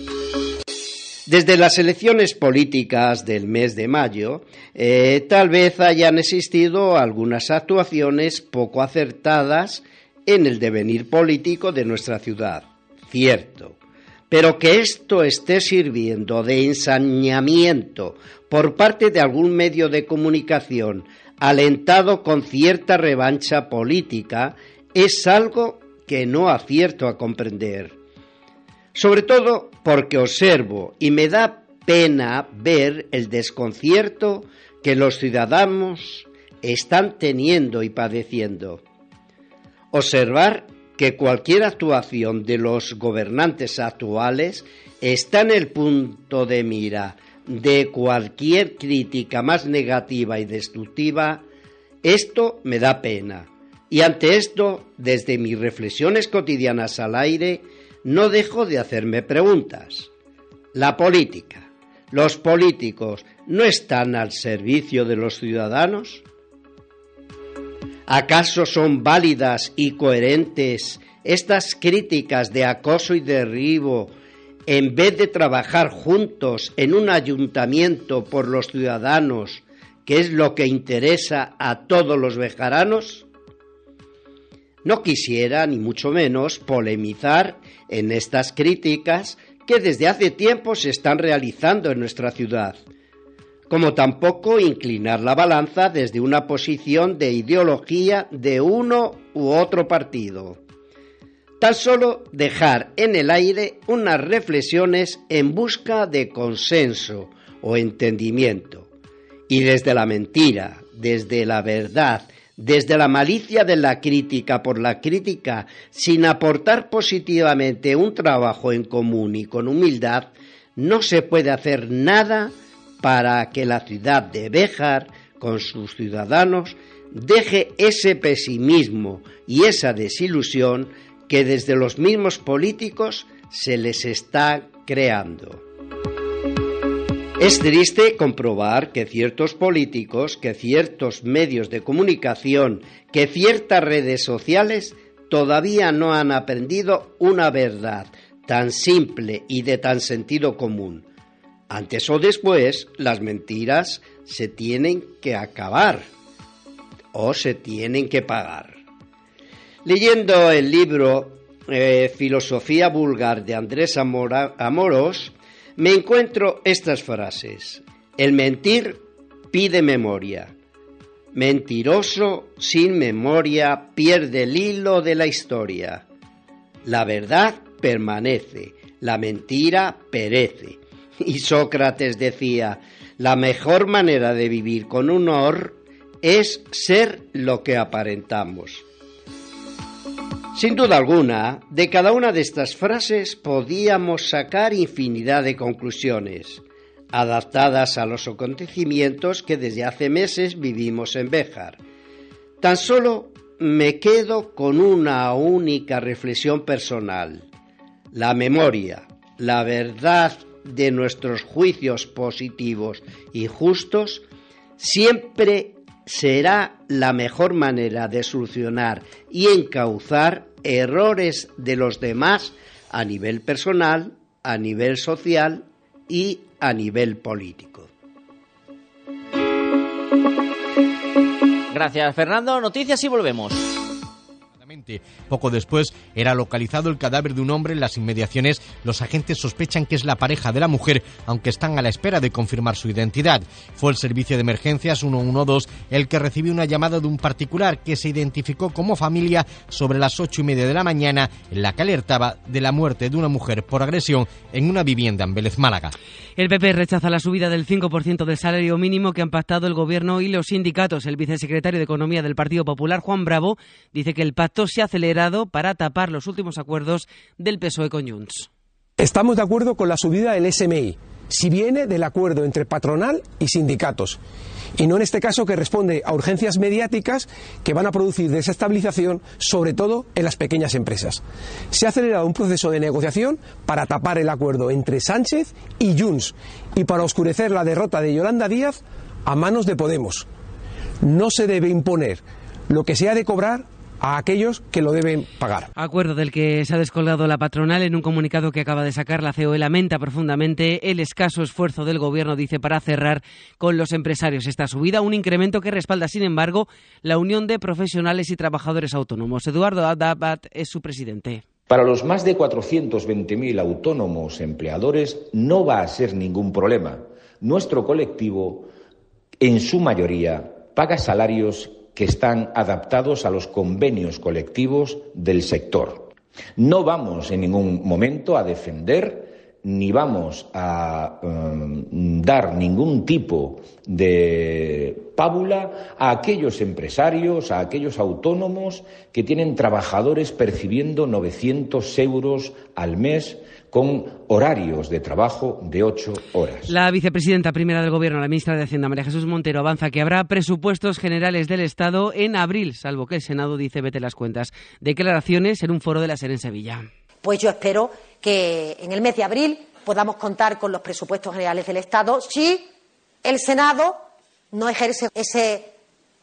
Desde las elecciones políticas del mes de mayo, eh, tal vez hayan existido algunas actuaciones poco acertadas en el devenir político de nuestra ciudad. Cierto. Pero que esto esté sirviendo de ensañamiento por parte de algún medio de comunicación alentado con cierta revancha política es algo que no acierto a comprender. Sobre todo porque observo y me da pena ver el desconcierto que los ciudadanos están teniendo y padeciendo. Observar que cualquier actuación de los gobernantes actuales está en el punto de mira de cualquier crítica más negativa y destructiva, esto me da pena. Y ante esto, desde mis reflexiones cotidianas al aire, no dejo de hacerme preguntas. La política, los políticos, ¿no están al servicio de los ciudadanos? ¿Acaso son válidas y coherentes estas críticas de acoso y derribo en vez de trabajar juntos en un ayuntamiento por los ciudadanos, que es lo que interesa a todos los bejaranos? No quisiera, ni mucho menos, polemizar en estas críticas que desde hace tiempo se están realizando en nuestra ciudad, como tampoco inclinar la balanza desde una posición de ideología de uno u otro partido. Tan solo dejar en el aire unas reflexiones en busca de consenso o entendimiento. Y desde la mentira, desde la verdad, desde la malicia de la crítica por la crítica, sin aportar positivamente un trabajo en común y con humildad, no se puede hacer nada para que la ciudad de Béjar, con sus ciudadanos, deje ese pesimismo y esa desilusión que desde los mismos políticos se les está creando. Es triste comprobar que ciertos políticos, que ciertos medios de comunicación, que ciertas redes sociales todavía no han aprendido una verdad tan simple y de tan sentido común. Antes o después, las mentiras se tienen que acabar o se tienen que pagar. Leyendo el libro eh, Filosofía Vulgar de Andrés Amoros, me encuentro estas frases. El mentir pide memoria. Mentiroso sin memoria pierde el hilo de la historia. La verdad permanece, la mentira perece. Y Sócrates decía, la mejor manera de vivir con honor es ser lo que aparentamos. Sin duda alguna, de cada una de estas frases podíamos sacar infinidad de conclusiones, adaptadas a los acontecimientos que desde hace meses vivimos en Béjar. Tan solo me quedo con una única reflexión personal. La memoria, la verdad de nuestros juicios positivos y justos siempre será la mejor manera de solucionar y encauzar errores de los demás a nivel personal, a nivel social y a nivel político. Gracias, Fernando. Noticias y volvemos. Poco después era localizado el cadáver de un hombre en las inmediaciones. Los agentes sospechan que es la pareja de la mujer, aunque están a la espera de confirmar su identidad. Fue el servicio de emergencias 112 el que recibió una llamada de un particular que se identificó como familia sobre las ocho y media de la mañana, en la que alertaba de la muerte de una mujer por agresión en una vivienda en Vélez Málaga. El PP rechaza la subida del 5% del salario mínimo que han pactado el Gobierno y los sindicatos. El vicesecretario de Economía del Partido Popular, Juan Bravo, dice que el pacto se ha acelerado para tapar los últimos acuerdos del PSOE con Junts. Estamos de acuerdo con la subida del SMI, si viene del acuerdo entre patronal y sindicatos y no en este caso que responde a urgencias mediáticas que van a producir desestabilización, sobre todo en las pequeñas empresas. Se ha acelerado un proceso de negociación para tapar el acuerdo entre Sánchez y Junts y para oscurecer la derrota de Yolanda Díaz a manos de Podemos. No se debe imponer lo que se ha de cobrar a aquellos que lo deben pagar. Acuerdo del que se ha descolgado la patronal en un comunicado que acaba de sacar la COE lamenta profundamente el escaso esfuerzo del gobierno, dice, para cerrar con los empresarios esta subida, un incremento que respalda, sin embargo, la Unión de Profesionales y Trabajadores Autónomos. Eduardo Adabat es su presidente. Para los más de 420.000 autónomos empleadores no va a ser ningún problema. Nuestro colectivo, en su mayoría, paga salarios que están adaptados a los convenios colectivos del sector. No vamos en ningún momento a defender ni vamos a um, dar ningún tipo de pábula a aquellos empresarios, a aquellos autónomos que tienen trabajadores percibiendo 900 euros al mes con horarios de trabajo de ocho horas. La vicepresidenta primera del Gobierno, la ministra de Hacienda, María Jesús Montero, avanza que habrá presupuestos generales del Estado en abril, salvo que el Senado dice vete las cuentas. Declaraciones en un foro de la SER en Sevilla. Pues yo espero que en el mes de abril podamos contar con los presupuestos generales del Estado si el Senado no ejerce ese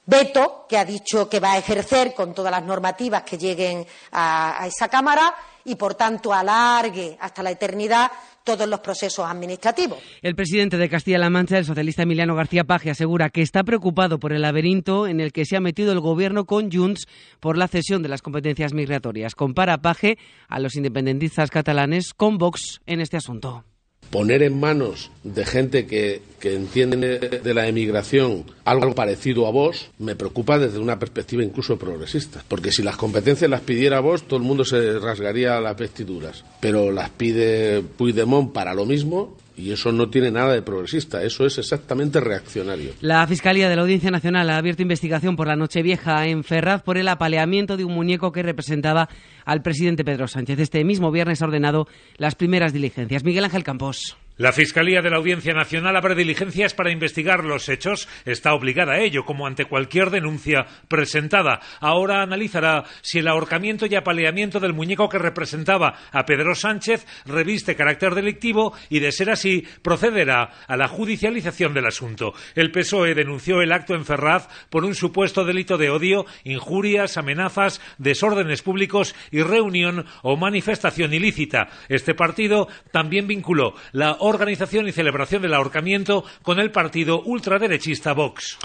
veto que ha dicho que va a ejercer con todas las normativas que lleguen a, esa Cámara y, por tanto, alargue hasta la eternidad todos los procesos administrativos. El presidente de Castilla-La Mancha, el socialista Emiliano García Paje, asegura que está preocupado por el laberinto en el que se ha metido el gobierno con Junts por la cesión de las competencias migratorias. Compara Paje a los independentistas catalanes con Vox en este asunto poner en manos de gente que, entiende de la emigración algo parecido a vos me preocupa desde una perspectiva incluso progresista. Porque si las competencias las pidiera vos, todo el mundo se rasgaría las vestiduras. Pero las pide Puigdemont para lo mismo y eso no tiene nada de progresista, eso es exactamente reaccionario. La Fiscalía de la Audiencia Nacional ha abierto investigación por la Nochevieja en Ferraz por el apaleamiento de un muñeco que representaba al presidente Pedro Sánchez. Este mismo viernes ha ordenado las primeras diligencias. Miguel Ángel Campos. La Fiscalía de la Audiencia Nacional abre diligencias para investigar los hechos. Está obligada a ello, como ante cualquier denuncia presentada. Ahora analizará si el ahorcamiento y apaleamiento del muñeco que representaba a Pedro Sánchez reviste carácter delictivo y, de ser así, procederá a la judicialización del asunto. El PSOE denunció el acto en Ferraz por un supuesto delito de odio, injurias, amenazas, desórdenes públicos y reunión o manifestación ilícita. Este partido también vinculó la organización y celebración del ahorcamiento con el partido ultraderechista Vox.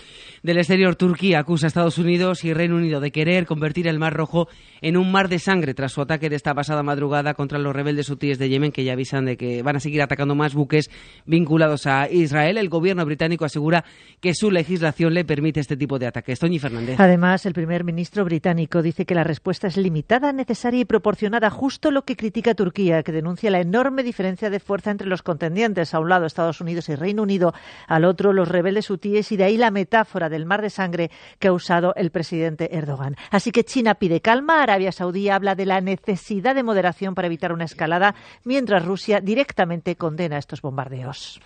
Del exterior, Turquía acusa a Estados Unidos y Reino Unido de querer convertir el Mar Rojo en un mar de sangre tras su ataque de esta pasada madrugada contra los rebeldes hutíes de Yemen, que ya avisan de que van a seguir atacando más buques vinculados a Israel. El gobierno británico asegura que su legislación le permite este tipo de ataques. Toñi Fernández. Además, el primer ministro británico dice que la respuesta es limitada, necesaria y proporcionada, justo lo que critica Turquía, que denuncia la enorme diferencia de fuerza entre los contendientes a un lado Estados Unidos y Reino Unido, al otro los rebeldes hutíes y de ahí la metáfora del mar de sangre que ha usado el presidente Erdogan. Así que China pide calma, Arabia Saudí habla de la necesidad de moderación para evitar una escalada, mientras Rusia directamente condena estos bombardeos.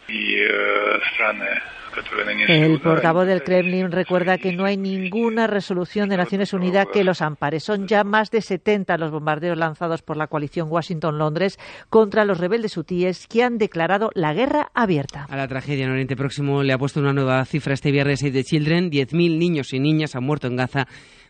El portavoz del Kremlin recuerda que no hay ninguna resolución de Naciones Unidas que los ampare. Son ya más de 70 los bombardeos lanzados por la coalición Washington-Londres contra los rebeldes hutíes que han declarado la guerra abierta. A la tragedia en Oriente Próximo le ha puesto una nueva cifra este viernes Save the Children. 10.000 niños y niñas han muerto en Gaza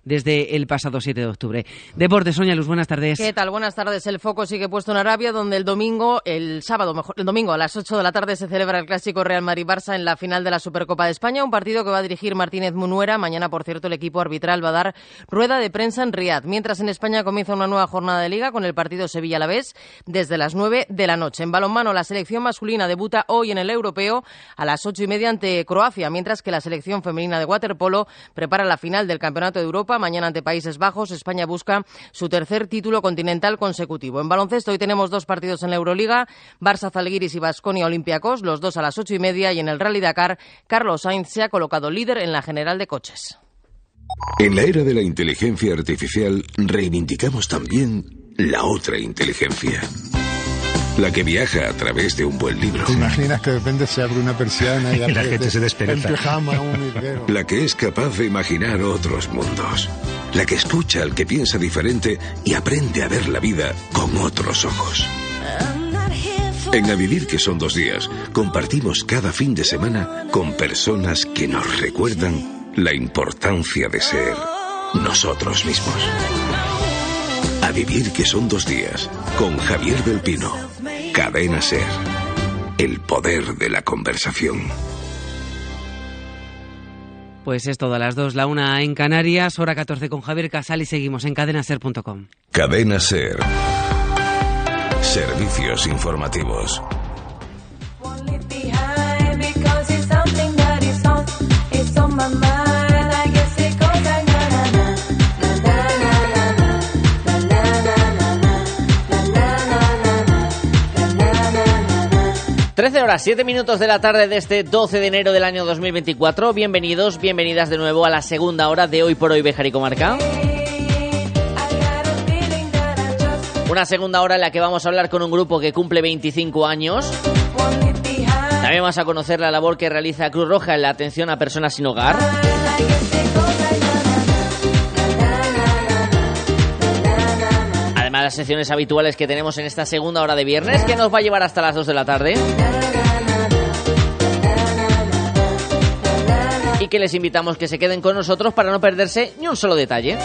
desde el pasado 7 de octubre. Deportes, Sonia Luz, buenas tardes. ¿Qué tal? Buenas tardes. El foco sigue puesto en Arabia, donde el domingo, el sábado, mejor, el domingo a las 8 de la tarde se celebra el clásico Real Madrid-Barça en la final de la Supercopa de España, un partido que va a dirigir Martínez Munuera. Mañana, por cierto, el equipo arbitral va a dar rueda de prensa en Riad. Mientras en España comienza una nueva jornada de liga con el partido Sevilla-Alavés desde las 9 de la noche. En balonmano, la selección masculina debuta hoy en el europeo a las 8 y media ante Croacia, mientras que la selección femenina de waterpolo prepara la final del Campeonato de Europa mañana ante Países Bajos. España busca su tercer título continental consecutivo. En baloncesto hoy tenemos dos partidos en la Euroliga, Barça Zalgiris y Basconia Olympiacos, los dos a las ocho y media y en el Rally Dakar, Carlos Sainz se ha colocado líder en la general de coches. En la era de la inteligencia artificial reivindicamos también la otra inteligencia. La que viaja a través de un buen libro. ¿Te imaginas que de repente se abre una persiana y, Y la gente se despereza. Un. La que es capaz de imaginar otros mundos. La que escucha al que piensa diferente y aprende a ver la vida con otros ojos. En A Vivir que son dos días, compartimos cada fin de semana con personas que nos recuerdan la importancia de ser nosotros mismos. A Vivir que son dos días, con Javier del Pino. Cadena Ser. El poder de la conversación. Pues es todo a las 2, la una en Canarias, hora 14 con Javier Casal y seguimos en cadenaser.com. Cadena Ser. Servicios informativos. Horas, 7 minutos de la tarde de este 12 de enero del año 2024. Bienvenidos, bienvenidas de nuevo a la segunda hora de Hoy por Hoy Bejar y Comarca. Una segunda hora en la que vamos a hablar con un grupo que cumple 25 años. También vamos a conocer la labor que realiza Cruz Roja en la atención a personas sin hogar. Además, las secciones habituales que tenemos en esta segunda hora de viernes, que nos va a llevar hasta las 2 de la tarde. Que les invitamos que se queden con nosotros para no perderse ni un solo detalle.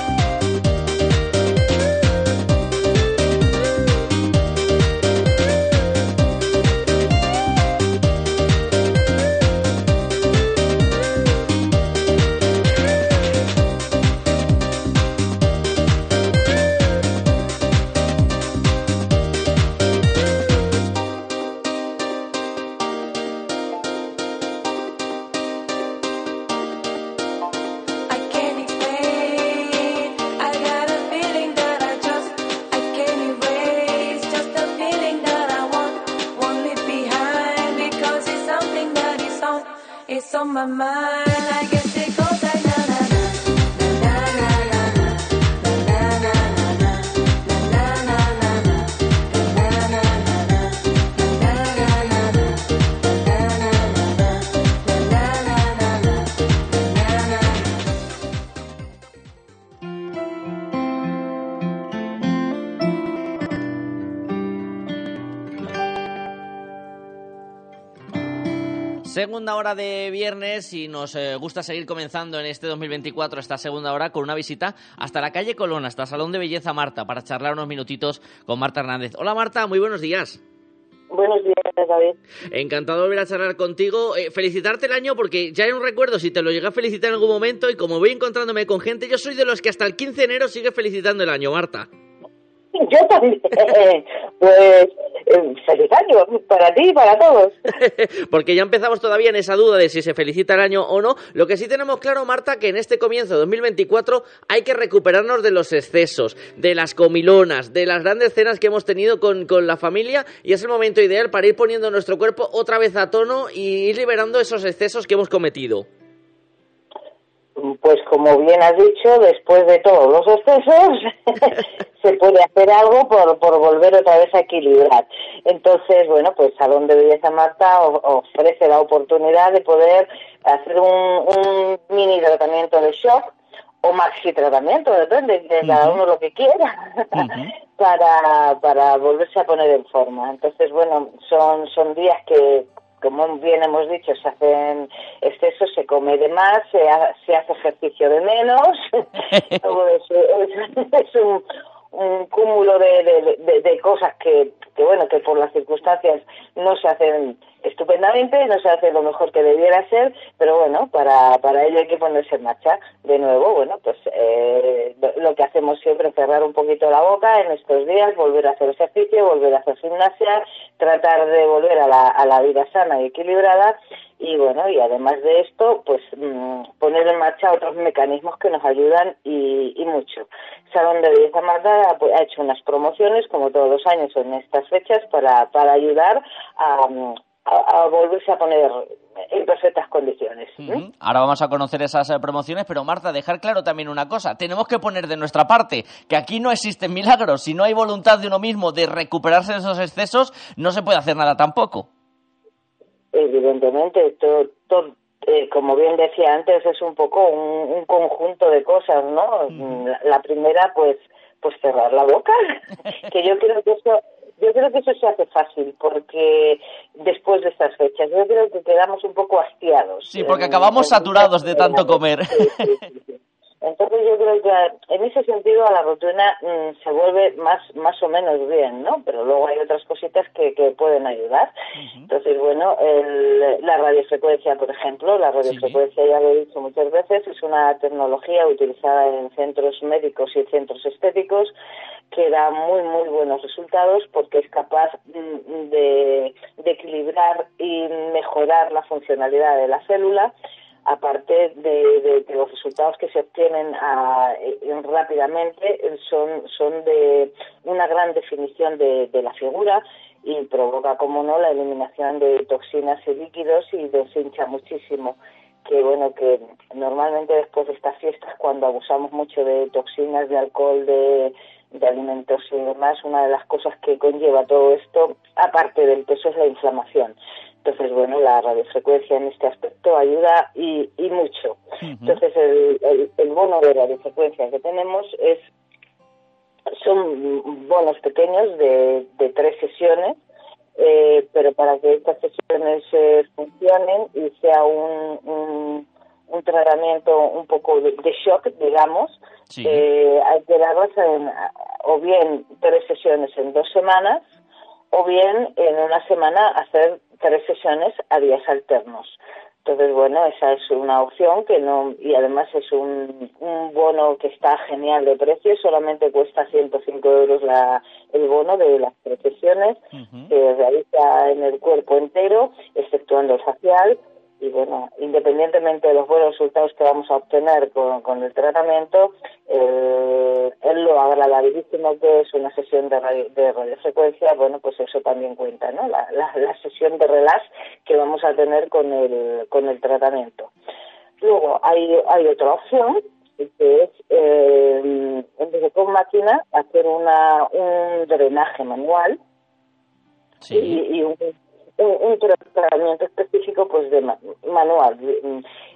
Segunda hora de viernes y nos eh, gusta seguir comenzando en este 2024 esta segunda hora con una visita hasta la calle Colón, hasta el Salón de Belleza Marta, para charlar unos minutitos con Marta Hernández. Hola Marta, muy buenos días. Buenos días, David. Encantado de volver a charlar contigo. Eh, felicitarte el año porque ya hay un recuerdo si te lo llegué a felicitar en algún momento y como voy encontrándome con gente, yo soy de los que hasta el 15 de enero sigue felicitando el año, Marta. Yo también. pues eh, feliz año para ti y para todos. Porque ya empezamos todavía en esa duda de si se felicita el año o no. Lo que sí tenemos claro, Marta, que en este comienzo de 2024 hay que recuperarnos de los excesos, de las comilonas, de las grandes cenas que hemos tenido con, con la familia y es el momento ideal para ir poniendo nuestro cuerpo otra vez a tono y ir liberando esos excesos que hemos cometido. Pues como bien has dicho, después de todos los excesos, se puede hacer algo por, por volver otra vez a equilibrar. Entonces, bueno, pues Salón de Belleza Marta ofrece la oportunidad de poder hacer un, un mini tratamiento de shock o maxi tratamiento, depende de cada uno lo que quiera, para, para volverse a poner en forma. Entonces, bueno, son, son días que, como bien hemos dicho, se hacen excesos, se come de más, se, ha- se hace ejercicio de menos, todo eso es, es un, un cúmulo de, de, de- de cosas que, que, bueno, que por las circunstancias no se hacen estupendamente, no se hace lo mejor que debiera ser, pero bueno, para, para ello hay que ponerse en marcha. De nuevo, bueno, pues eh, lo- que hacemos siempre es cerrar un poquito la boca en estos días, volver a hacer ejercicio, volver a hacer gimnasia, tratar de volver a la, a la vida sana y equilibrada y bueno, y además de esto, pues mm, poner en marcha otros mecanismos que nos ayudan y, mucho. Salón de Belleza Marta ha, ha hecho unas promociones, como todos los años en estas fechas, para, para ayudar a, mm, a- a volverse a poner en perfectas condiciones. ¿eh? Ahora vamos a conocer esas eh, promociones, pero Marta, dejar claro también una cosa. Tenemos que poner de nuestra parte que aquí no existen milagros. Si no hay voluntad de uno mismo de recuperarse de esos excesos, no se puede hacer nada tampoco. Evidentemente, todo, todo, eh, como bien decía antes, es un poco un, un conjunto de cosas, ¿no? La, la primera, pues, pues cerrar la boca, que yo creo que eso, yo creo que eso se hace fácil, porque después de estas fechas, yo creo que quedamos un poco hastiados. Sí, porque acabamos saturados de tanto comer. Entonces yo creo que en ese sentido a la rutina mm, se vuelve más más o menos bien, ¿no? Pero luego hay otras cositas que, que pueden ayudar. Entonces, bueno, el- la radiofrecuencia, por ejemplo, la radiofrecuencia, ya lo he dicho muchas veces, es una tecnología utilizada en centros médicos y centros estéticos que da muy, muy buenos resultados porque es capaz mm, de, de equilibrar y mejorar la funcionalidad de la célula aparte de, de que los resultados que se obtienen ah, eh, rápidamente eh, son, son de una gran definición de, de la figura y provoca, como no, la eliminación de toxinas y líquidos y deshincha muchísimo. Que bueno que normalmente después de estas fiestas cuando abusamos mucho de toxinas de alcohol de, de alimentos y demás una de las cosas que conlleva todo esto aparte del peso es la inflamación entonces, bueno, la radiofrecuencia en este aspecto ayuda y, y mucho. Entonces, el, el, el bono de radiofrecuencia que tenemos es son bonos pequeños de, de tres sesiones, eh, pero para que estas sesiones eh, funcionen y sea un, un, un tratamiento un poco de, de shock, digamos, eh, hay que darlas en, o bien tres sesiones en dos semanas, o bien en una semana hacer tres sesiones a días alternos. Entonces, bueno, esa es una opción que no, y además es un, un bono que está genial de precio, solamente cuesta 105 euros la, el bono de las tres sesiones, se realiza en el cuerpo entero, exceptuando el facial, y bueno, independientemente de los buenos resultados que vamos a obtener con, con el tratamiento, eh, es lo agradabilísimo que es una sesión de, radio- de radiofrecuencia, bueno, pues eso también cuenta, ¿no? La, la, la sesión de relax que vamos a tener con el, con el tratamiento. Luego hay, hay otra opción, que es, eh, en vez de con máquina, hacer una, un drenaje manual y, y un, un, tratamiento específico pues de ma- manual.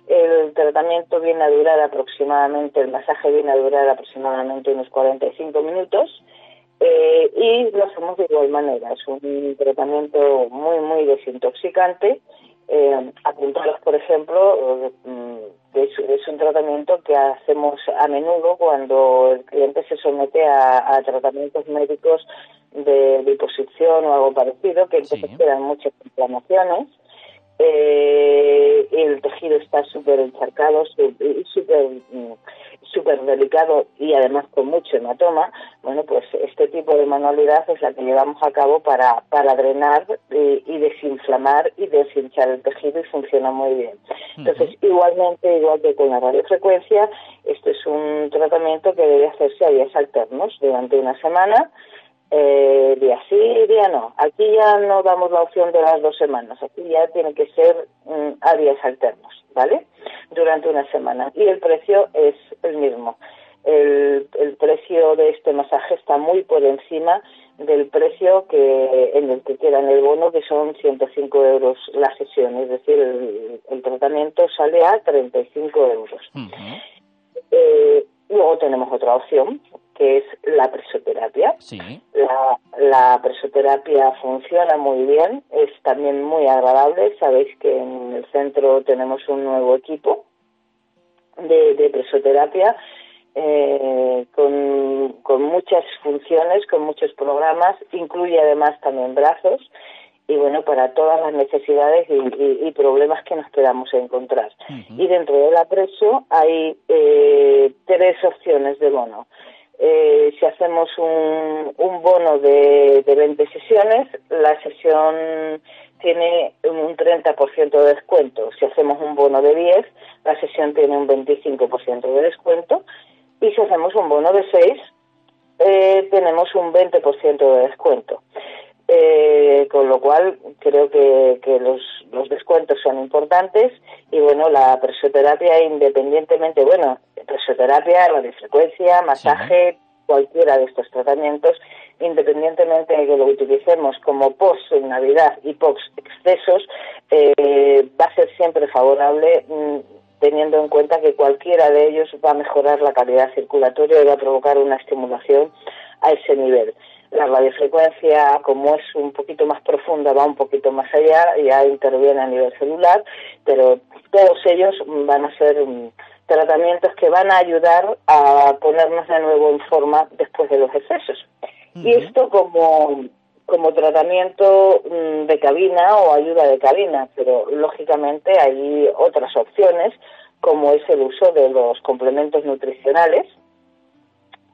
El tratamiento viene a durar aproximadamente, el masaje viene a durar aproximadamente unos 45 minutos eh, y lo hacemos de igual manera. Es un tratamiento muy, muy desintoxicante. Eh, apuntaros, por ejemplo, mm, que es, es un tratamiento que hacemos a menudo cuando el cliente se somete a, a tratamientos médicos de liposucción o algo parecido, que entonces quedan muchas inflamaciones. Eh, el tejido está súper encharcado y súper mm, súper delicado y además con mucho hematoma, bueno, pues este tipo de manualidad es la que llevamos a cabo para, para drenar y, y desinflamar y deshinchar el tejido y funciona muy bien. Entonces, igualmente, igual que con la radiofrecuencia, este es un tratamiento que debe hacerse a días alternos durante una semana, eh, día sí, día no. Aquí ya no damos la opción de las dos semanas, aquí ya tiene que ser mm, a días alternos, ¿vale? Durante una semana. Y el precio es el mismo. El, el precio de este masaje está muy por encima del precio que en el que queda en el bono, que son 105 euros la sesión. Es decir, el, el tratamiento sale a 35 euros. Eh, luego tenemos otra opción, que es la presoterapia. Sí. La, la presoterapia funciona muy bien, es también muy agradable. Sabéis que en el centro tenemos un nuevo equipo de, de presoterapia eh, con, con muchas funciones, con muchos programas, incluye además también brazos y bueno, para todas las necesidades y, y- y problemas que nos podamos encontrar. Y dentro de la preso hay eh, tres opciones de bono. Eh, si hacemos un, un bono de, de 20 sesiones, la sesión tiene un 30% de descuento. Si hacemos un bono de 10, la sesión tiene un 25% de descuento. Y si hacemos un bono de 6, eh, tenemos un 20% de descuento. Eh, con lo cual creo que, que los, los descuentos son importantes y bueno, la presoterapia independientemente, bueno, presoterapia, radiofrecuencia, masaje, cualquiera de estos tratamientos, independientemente de que lo utilicemos como post en Navidad y post excesos, eh, va a ser siempre favorable mm, teniendo en cuenta que cualquiera de ellos va a mejorar la calidad circulatoria y va a provocar una estimulación a ese nivel. La radiofrecuencia, como es un poquito más profunda, va un poquito más allá, ya interviene a nivel celular, pero todos ellos van a ser mm, tratamientos que van a ayudar a ponernos de nuevo en forma después de los excesos. Y esto como, como tratamiento mm, de cabina o ayuda de cabina, pero lógicamente hay otras opciones, como es el uso de los complementos nutricionales,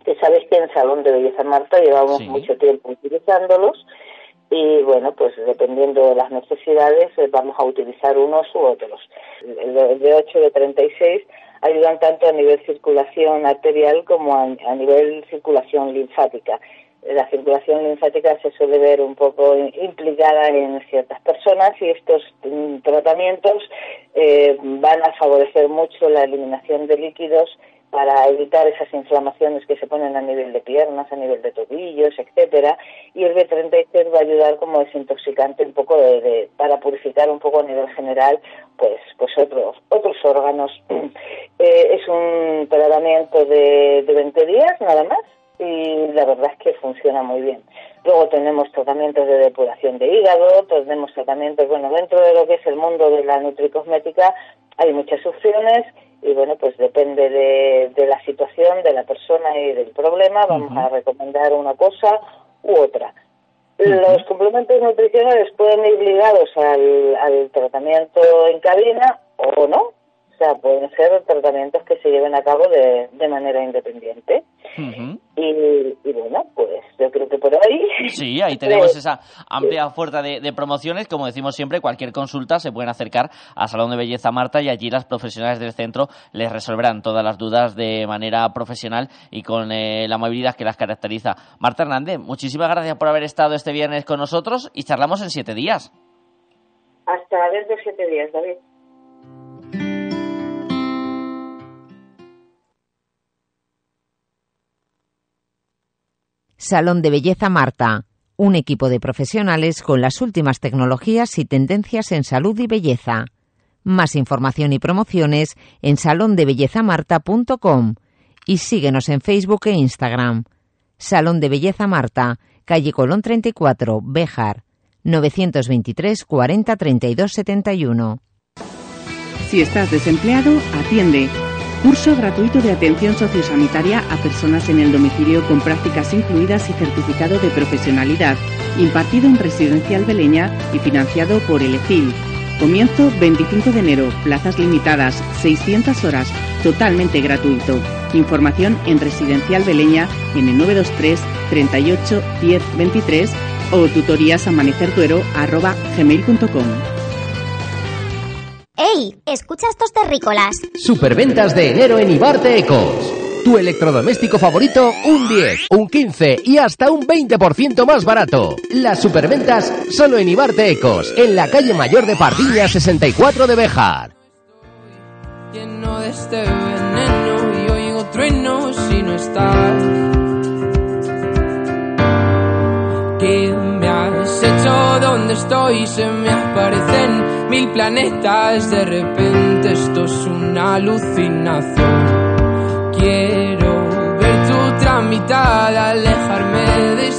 que sabéis que en Salón de Belleza Marta llevamos mucho tiempo utilizándolos y bueno, pues dependiendo de las necesidades eh, vamos a utilizar unos u otros. El de- el de 8 de 36 ayudan tanto a nivel circulación arterial como a, a nivel circulación linfática. La circulación linfática se suele ver un poco implicada en ciertas personas y estos mm, tratamientos eh, van a favorecer mucho la eliminación de líquidos para evitar esas inflamaciones que se ponen a nivel de piernas, a nivel de tobillos, etcétera, y el B33 va a ayudar como desintoxicante un poco de, de- para purificar un poco a nivel general pues pues otros otros órganos. Eh, es un tratamiento de, de 20 días nada más y la verdad es que funciona muy bien. Luego tenemos tratamientos de depuración de hígado, tenemos tratamientos, bueno, dentro de lo que es el mundo de la nutricosmética hay muchas opciones y bueno, pues depende de, de la situación, de la persona y del problema, vamos a recomendar una cosa u otra. Los complementos nutricionales pueden ir ligados al, al tratamiento en cabina o no. Sea, pueden ser tratamientos que se lleven a cabo de, de manera independiente. Y, y bueno, pues yo creo que por ahí. Sí, ahí tenemos esa amplia oferta de, de promociones. Como decimos siempre, cualquier consulta se pueden acercar al Salón de Belleza Marta y allí las profesionales del centro les resolverán todas las dudas de manera profesional y con eh, la amabilidad que las caracteriza. Marta Hernández, muchísimas gracias por haber estado este viernes con nosotros y charlamos en siete días. Hasta dentro de siete días, David. Salón de Belleza Marta, un equipo de profesionales con las últimas tecnologías y tendencias en salud y belleza. Más información y promociones en salondebellezamarta.com y síguenos en Facebook e Instagram. Salón de Belleza Marta, calle Colón 34, Béjar, 923 40 32 71. Si estás desempleado, atiende. Curso gratuito de atención sociosanitaria a personas en el domicilio con prácticas incluidas y certificado de profesionalidad, impartido en Residencial Beleña y financiado por el EFIL. Comienzo 25 de enero, plazas limitadas, 600 horas, totalmente gratuito. Información en Residencial Beleña en el 923 38 10 23 o tutorías amanecertuero@gmail.com. ¡Ey! Escucha estos terrícolas. Superventas de enero en Ibarte Ecos. Tu electrodoméstico favorito, un 10, un 15 y hasta un 20% más barato. Las superventas solo en Ibarte Ecos, en la calle mayor de Pardiña 64 de Bejar. lleno de este veneno y oigo truenos si no estás. ¿Qué me has hecho? ¿Dónde estoy? Se me aparecen mil planetas. De repente esto es una alucinación. Quiero ver tu otra mitad, alejarme de.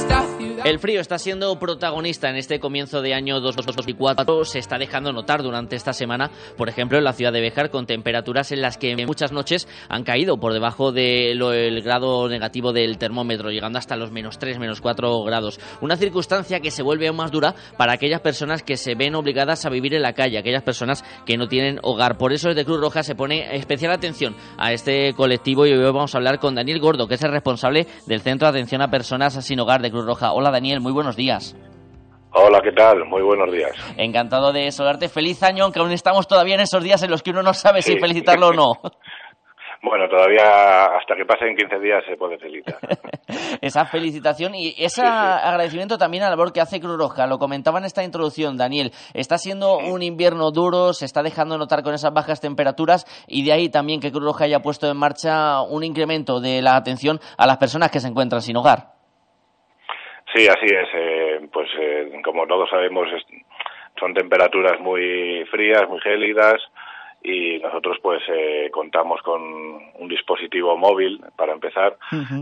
El frío está siendo protagonista en este comienzo de año 2024. Se está dejando notar durante esta semana, por ejemplo, en la ciudad de Béjar, con temperaturas en las que muchas noches han caído por debajo del grado negativo del termómetro, llegando hasta los menos 3, menos 4 grados. Una circunstancia que se vuelve aún más dura para aquellas personas que se ven obligadas a vivir en la calle, aquellas personas que no tienen hogar. Por eso desde Cruz Roja se pone especial atención a este colectivo y hoy vamos a hablar con Daniel Gordo, que es el responsable del Centro de Atención a Personas Sin Hogar de Cruz Roja. Hola Daniel, muy buenos días. Hola, ¿qué tal? Muy buenos días. Encantado de saludarte. Feliz año, aunque aún estamos todavía en esos días en los que uno no sabe si felicitarlo o no. Bueno, todavía hasta que pasen 15 días se puede felicitar. Esa felicitación y ese agradecimiento también a la labor que hace Cruz Roja. Lo comentaba en esta introducción, Daniel. Está siendo un invierno duro, se está dejando notar con esas bajas temperaturas y de ahí también que Cruz Roja haya puesto en marcha un incremento de la atención a las personas que se encuentran sin hogar. Sí, así es. eh, pues eh, como todos sabemos, es- son temperaturas muy frías, muy gélidas y nosotros pues eh, contamos con un dispositivo móvil para empezar,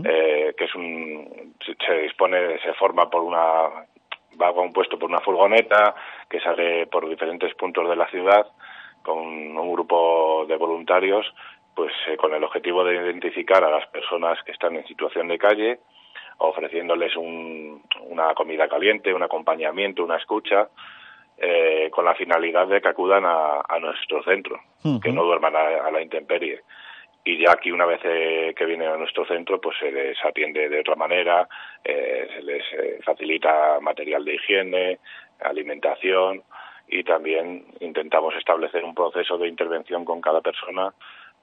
eh, que es un se- se dispone, se forma por una va compuesto por una furgoneta que sale por diferentes puntos de la ciudad con un grupo de voluntarios, pues eh, con el objetivo de identificar a las personas que están en situación de calle, ofreciéndoles un- una comida caliente, un acompañamiento, una escucha, eh, con la finalidad de que acudan a, a nuestro centro, que no duerman a, a la intemperie. Y ya aquí una vez eh, que vienen a nuestro centro, pues se les atiende de otra manera, eh, se les eh, facilita material de higiene, alimentación y también intentamos establecer un proceso de intervención con cada persona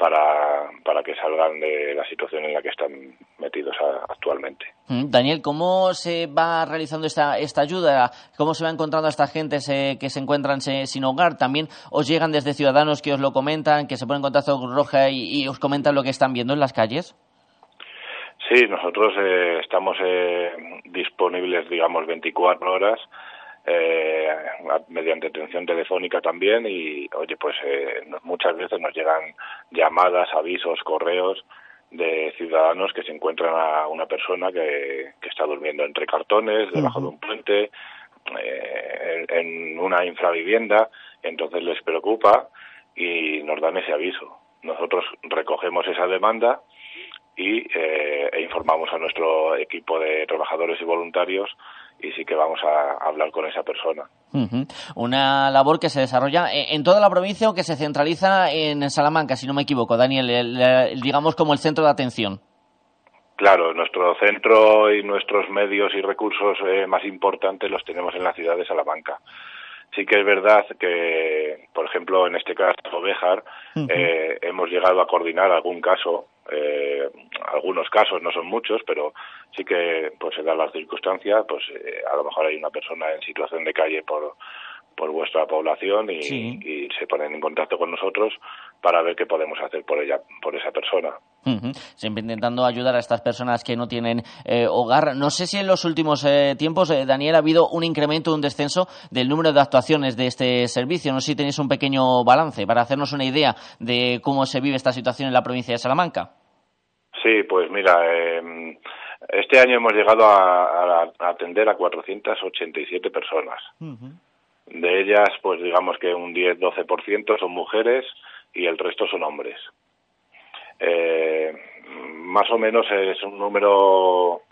para, para que salgan de la situación en la que están metidos a- actualmente. Mm, Daniel, ¿cómo se va realizando esta, esta ayuda? ¿Cómo se va encontrando a esta gente se- que se encuentran se- sin hogar? ¿También os llegan desde ciudadanos que os lo comentan, que se ponen en contacto con Roja y, y os comentan lo que están viendo en las calles? Sí, nosotros eh, estamos eh, disponibles, digamos, 24 horas eh, mediante atención telefónica también y, oye, pues eh, muchas veces nos llegan llamadas, avisos, correos de ciudadanos que se encuentran a una persona que, que está durmiendo entre cartones, debajo de un puente, eh, en, en una infravivienda, entonces les preocupa y nos dan ese aviso. Nosotros recogemos esa demanda y eh, e informamos a nuestro equipo de trabajadores y voluntarios y sí que vamos a hablar con esa persona. Una labor que se desarrolla en, en toda la provincia o que se centraliza en Salamanca, si no me equivoco, Daniel, el- el- digamos como el centro de atención. Claro, nuestro centro y nuestros medios y recursos eh, más importantes los tenemos en la ciudad de Salamanca. Sí que es verdad que, por ejemplo, en este caso Béjar, eh, hemos llegado a coordinar algún caso, eh, algunos casos, no son muchos, pero sí que pues se dan las circunstancias, pues eh, a lo mejor hay una persona en situación de calle por por vuestra población y, Sí. y se ponen en contacto con nosotros para ver qué podemos hacer por ella, por esa persona. Siempre intentando ayudar a estas personas que no tienen eh, hogar. No sé si en los últimos eh, tiempos, eh, Daniel, ha habido un incremento, un descenso del número de actuaciones de este servicio. No sé si tenéis un pequeño balance para hacernos una idea de cómo se vive esta situación en la provincia de Salamanca. Sí, pues mira, eh, este año hemos llegado a, a- a atender a 487 personas. De ellas, pues digamos que un 10-12% son mujeres y el resto son hombres. Eh, más o menos es un número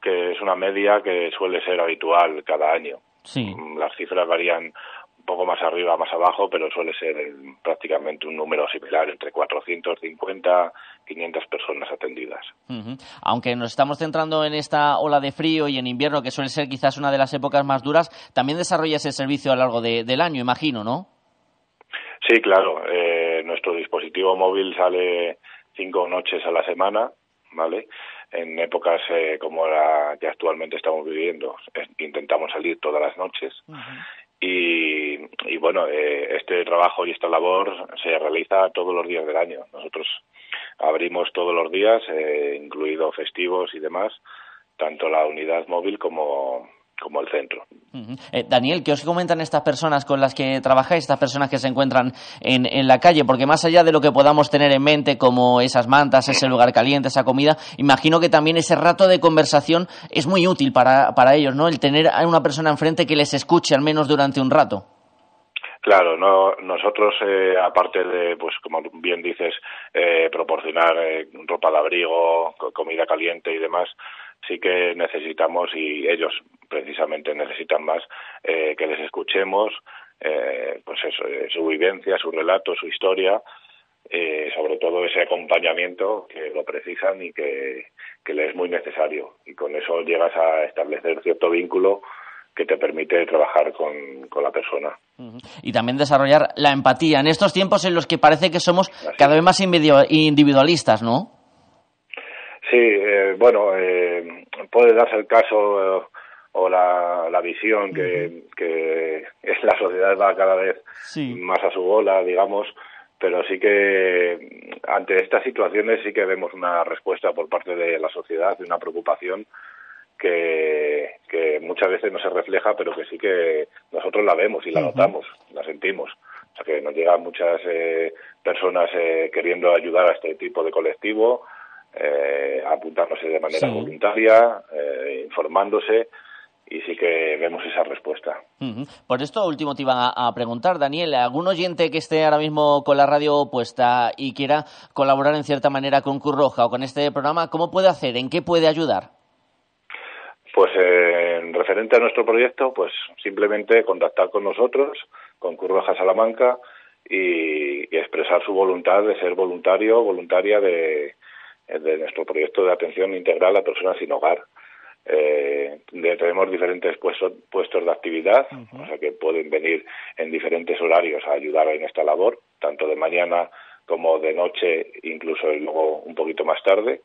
que es una media que suele ser habitual cada año. Sí. Las cifras varían poco más arriba, más abajo, pero suele ser prácticamente un número similar, entre 450, 500 personas atendidas. Aunque nos estamos centrando en esta ola de frío y en invierno, que suele ser quizás una de las épocas más duras, también desarrollas el servicio a lo largo de- del año, imagino, ¿no? Sí, claro. eh, nuestro dispositivo móvil sale cinco noches a la semana, ¿vale? En épocas eh, como la que actualmente estamos viviendo, intentamos salir todas las noches. Y, y bueno, eh, este trabajo y esta labor se realiza todos los días del año. Nosotros abrimos todos los días, eh, incluido festivos y demás, tanto la unidad móvil como, como el centro. Eh, Daniel, ¿qué os comentan estas personas con las que trabajáis, estas personas que se encuentran en, en la calle? Porque más allá de lo que podamos tener en mente, como esas mantas, ese lugar caliente, esa comida, imagino que también ese rato de conversación es muy útil para, para ellos, ¿no? El tener a una persona enfrente que les escuche al menos durante un rato. Claro, no, nosotros, eh, aparte de, pues como bien dices, eh, proporcionar eh, ropa de abrigo, co- comida caliente y demás, sí que necesitamos, y ellos precisamente necesitan más, eh, que les escuchemos, eh, pues eso, eh, su vivencia, su relato, su historia, eh, sobre todo ese acompañamiento que lo precisan y que, que le es muy necesario. Y con eso llegas a establecer cierto vínculo que te permite trabajar con, con la persona. Y también desarrollar la empatía en estos tiempos en los que parece que somos cada vez más individu- individualistas, ¿no? Sí, eh, bueno, eh, puede darse el caso eh, o la, la visión que, que es la sociedad va cada vez más a su bola, digamos, pero sí que ante estas situaciones sí que vemos una respuesta por parte de la sociedad y una preocupación que, que muchas veces no se refleja, pero que sí que nosotros la vemos y la notamos, la sentimos. O sea que nos llegan muchas eh, personas eh, queriendo ayudar a este tipo de colectivo, eh, apuntándose de manera Sí. voluntaria, eh, informándose y sí que vemos esa respuesta. Ujú. Por esto último te iba a, a preguntar, Daniel, ¿algún oyente que esté ahora mismo con la radio puesta y quiera colaborar en cierta manera con Cruz Roja o con este programa, cómo puede hacer? ¿En qué puede ayudar? Pues eh, en referente a nuestro proyecto, pues simplemente contactar con nosotros, con Cruz Roja Salamanca y, y expresar su voluntad de ser voluntario, voluntaria de, de nuestro proyecto de atención integral a personas sin hogar. Eh, tenemos diferentes puestos, puestos de actividad, o sea que pueden venir en diferentes horarios a ayudar en esta labor, tanto de mañana como de noche, incluso luego un poquito más tarde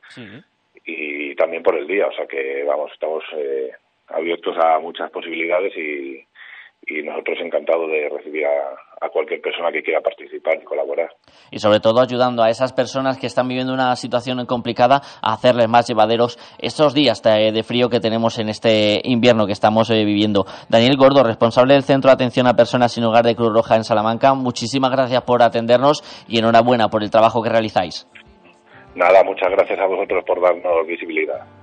y también por el día, o sea que vamos, estamos eh, abiertos a muchas posibilidades y, y nosotros encantados de recibir a, a cualquier persona que quiera participar y colaborar. Y sobre todo ayudando a esas personas que están viviendo una situación complicada a hacerles más llevaderos estos días de, de frío que tenemos en este invierno que estamos eh, viviendo. Daniel Gordo, responsable del Centro de Atención a Personas sin Hogar de Cruz Roja en Salamanca, muchísimas gracias por atendernos y enhorabuena por el trabajo que realizáis. Nada, muchas gracias a vosotros por darnos visibilidad.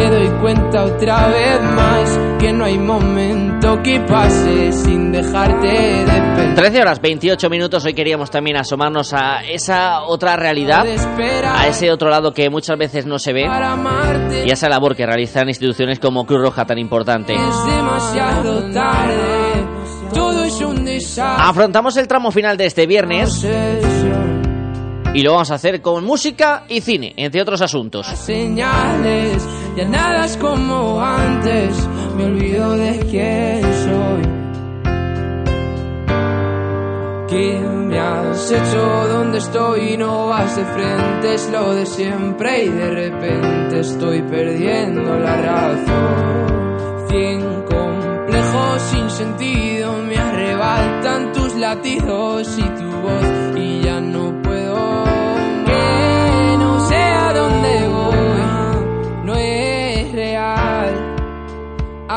me doy cuenta otra vez más que no hay momento que pase sin dejarte de pensar 13 horas 28 minutos, hoy queríamos también asomarnos a esa otra realidad, a ese otro lado que muchas veces no se ve y a esa labor que realizan instituciones como Cruz Roja tan importante. Es demasiado tarde, todo es un desastre. Afrontamos el tramo final de este viernes y lo vamos a hacer con música y cine, entre otros asuntos. Señales, ya nada es como antes, me olvido de quién soy. ¿Qué me has hecho? ¿Dónde estoy? No vas de frente, es lo de siempre y de repente estoy perdiendo la razón. Cien complejos sin sentido me arrebatan tus latidos y tu voz y ya no puedo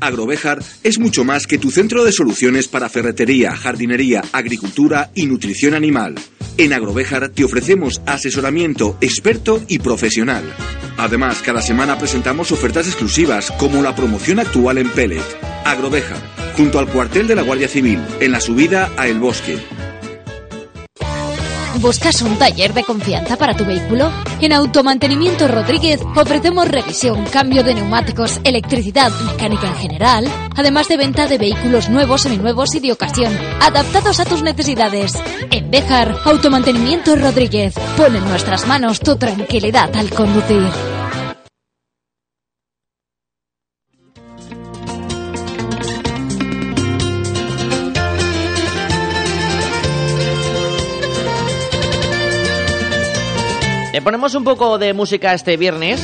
Agrovejar es mucho más que tu centro de soluciones para ferretería, jardinería, agricultura y nutrición animal. En Agrovejar te ofrecemos asesoramiento experto y profesional. Además, cada semana presentamos ofertas exclusivas como la promoción actual en Pellet. Agrovejar, junto al cuartel de la Guardia Civil, en la subida a El Bosque. ¿Buscas un taller de confianza para tu vehículo? En Automantenimiento Rodríguez ofrecemos revisión, cambio de neumáticos, electricidad, mecánica en general, además de venta de vehículos nuevos, seminuevos y de ocasión, adaptados a tus necesidades. En Bejar, Automantenimiento Rodríguez pone en nuestras manos tu tranquilidad al conducir. Le ponemos un poco de música este viernes.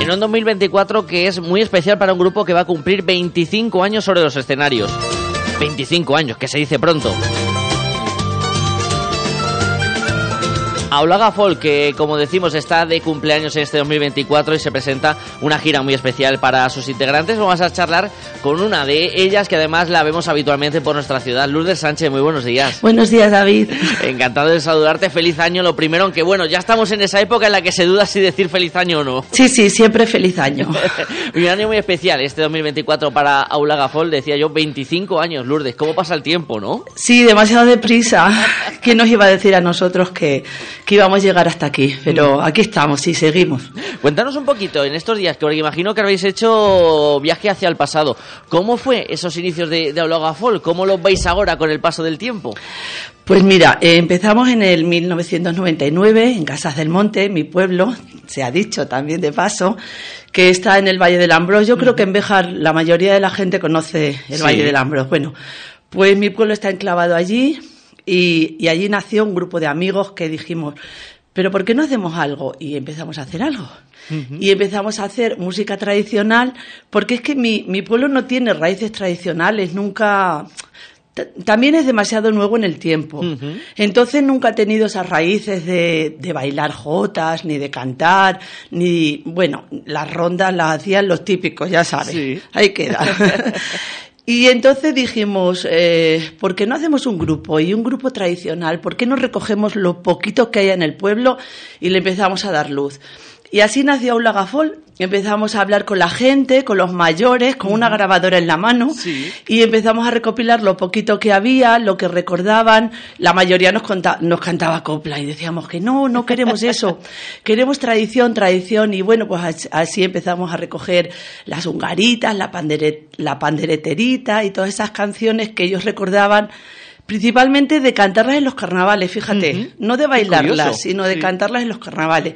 En un 2024 que es muy especial para un grupo que va a cumplir 25 años sobre los escenarios. 25 años, que se dice pronto. Aulaga Folk, que como decimos está de cumpleaños en este 2024 y se presenta una gira muy especial para sus integrantes. Vamos a charlar con una de ellas que además la vemos habitualmente por nuestra ciudad. Lourdes Sánchez, muy buenos días. Buenos días, David. Encantado de saludarte. Feliz año. Lo primero, aunque bueno, ya estamos en esa época en la que se duda si decir feliz año o no. Sí, sí, siempre feliz año. un año muy especial este 2024 para Aulaga Folk. Decía yo, 25 años, Lourdes. ¿Cómo pasa el tiempo, no? Sí, demasiado deprisa. ¿Quién nos iba a decir a nosotros que, que íbamos a llegar hasta aquí? Pero aquí estamos y seguimos. Cuéntanos un poquito en estos días, que porque imagino que habéis hecho viaje hacia el pasado. ¿Cómo fue esos inicios de, de Aulaga Folk? ¿Cómo los veis ahora con el paso del tiempo? Pues mira, eh, empezamos en el 1999 en Casas del Monte, mi pueblo, se ha dicho también de paso, que está en el Valle del Ambros. Yo creo que en Béjar la mayoría de la gente conoce el Sí. Valle del Ambros. Bueno, pues mi pueblo está enclavado allí y, y allí nació un grupo de amigos que dijimos, pero ¿por qué no hacemos algo? Y empezamos a hacer algo. Y empezamos a hacer música tradicional, porque es que mi, mi pueblo no tiene raíces tradicionales, nunca... También es demasiado nuevo en el tiempo. Entonces nunca ha tenido esas raíces de, de bailar jotas, ni de cantar, ni, bueno, las rondas las hacían los típicos, ya sabes. Ahí queda. Y entonces dijimos, eh, ¿por qué no hacemos un grupo? Y un grupo tradicional, ¿por qué no recogemos lo poquito que hay en el pueblo y le empezamos a dar luz? Y así nació Aula Gafol. Empezamos a hablar con la gente, con los mayores, con una grabadora en la mano. Y empezamos a recopilar lo poquito que había, lo que recordaban. La mayoría nos, conta- nos cantaba copla y decíamos que no, no queremos eso. queremos tradición, tradición. Y bueno, pues as- así empezamos a recoger las hungaritas, la, pandere- la pandereterita y todas esas canciones que ellos recordaban. Principalmente de cantarlas en los carnavales, fíjate, no de bailarlas, sino de sí. cantarlas en los carnavales.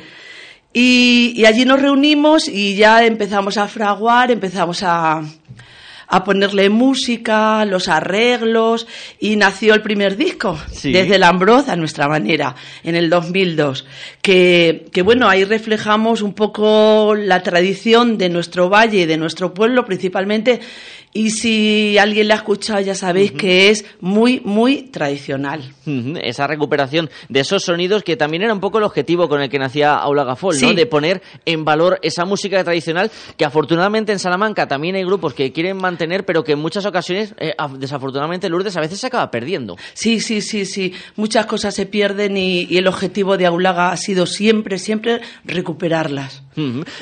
Y, y allí nos reunimos y ya empezamos a fraguar, empezamos a, a ponerle música, los arreglos y nació el primer disco, Sí. desde el Ambroz a nuestra manera, en el 2002. Que, que bueno, ahí reflejamos un poco la tradición de nuestro valle y de nuestro pueblo principalmente Y si alguien la ha escuchado, ya sabéis que es muy, muy tradicional. Esa recuperación de esos sonidos que también era un poco el objetivo con el que nacía Aula Gafol, ¿no? De poner en valor esa música tradicional que afortunadamente en Salamanca también hay grupos que quieren mantener, pero que en muchas ocasiones, eh, af- desafortunadamente, Lourdes a veces se acaba perdiendo. Sí, sí, sí, sí. Muchas cosas se pierden y, y el objetivo de Aulaga ha sido siempre, siempre recuperarlas.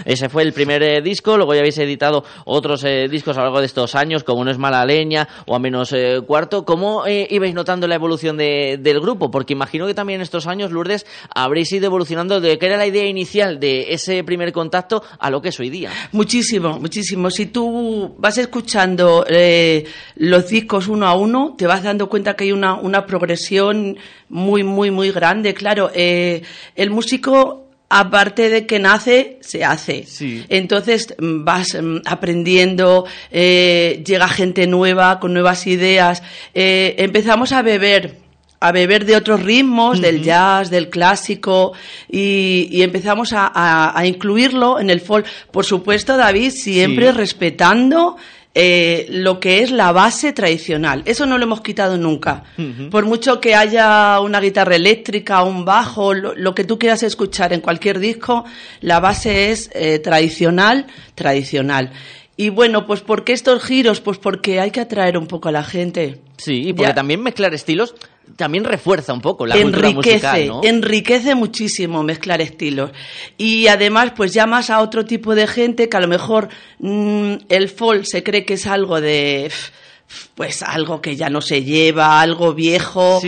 Ese fue el primer eh, disco, luego ya habéis editado otros eh, discos a lo largo de estos años, como No es mala leña o a menos eh, cuarto. ¿Cómo eh, ibais notando la evolución de- del grupo? Porque imagino que también estos años, Lourdes, habréis ido evolucionando de que era la idea inicial de ese primer contacto a lo que es hoy día. Muchísimo, muchísimo. Si tú vas escuchando eh, los discos uno a uno, te vas dando cuenta que hay una, una progresión muy, muy, muy grande. Claro, el músico, aparte de que nace, se hace. Entonces mm, vas mm, aprendiendo, eh, llega gente nueva, con nuevas ideas. Eh, empezamos a beber a beber de otros ritmos, del jazz, del clásico, y, y empezamos a, a- a incluirlo en el folk. Por supuesto, David, siempre Sí. respetando eh, lo que es la base tradicional. Eso no lo hemos quitado nunca. Por mucho que haya una guitarra eléctrica, un bajo, lo, lo que tú quieras escuchar en cualquier disco, la base es eh, tradicional, tradicional. Y bueno, pues ¿por qué estos giros? Pues porque hay que atraer un poco a la gente. Sí, y porque Ya. también mezclar estilos también refuerza un poco la cultura enriquece, musical, ¿no? enriquece muchísimo mezclar estilos. Y además, pues llamas a otro tipo de gente que a lo mejor mm, el folk se cree que es algo de pues algo que ya no se lleva, algo viejo.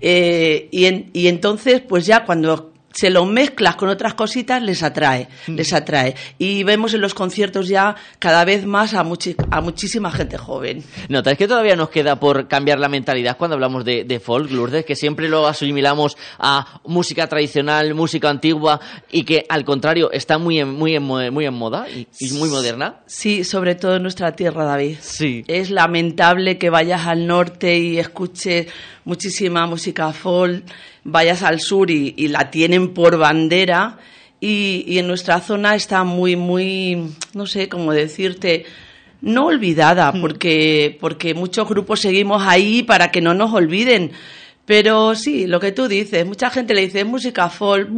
eh, y, en- y entonces, pues ya cuando se lo mezclas con otras cositas, les atrae, les atrae. Y vemos en los conciertos ya cada vez más a, muchi- a muchísima gente joven. ¿Notáis que todavía nos queda por cambiar la mentalidad cuando hablamos de, de folk, Lourdes? Que siempre lo asimilamos a música tradicional, música antigua y que al contrario está muy en, muy en, muy en moda y, y muy moderna. Sí, sobre todo en nuestra tierra, David. Sí. Es lamentable que vayas al norte y escuches muchísima música folk, vayas al sur y, y la tienen por bandera. Y, y en nuestra zona está muy, muy, no sé cómo decirte, no olvidada, porque, porque muchos grupos seguimos ahí para que no nos olviden. Pero sí, lo que tú dices, mucha gente le dice música folk.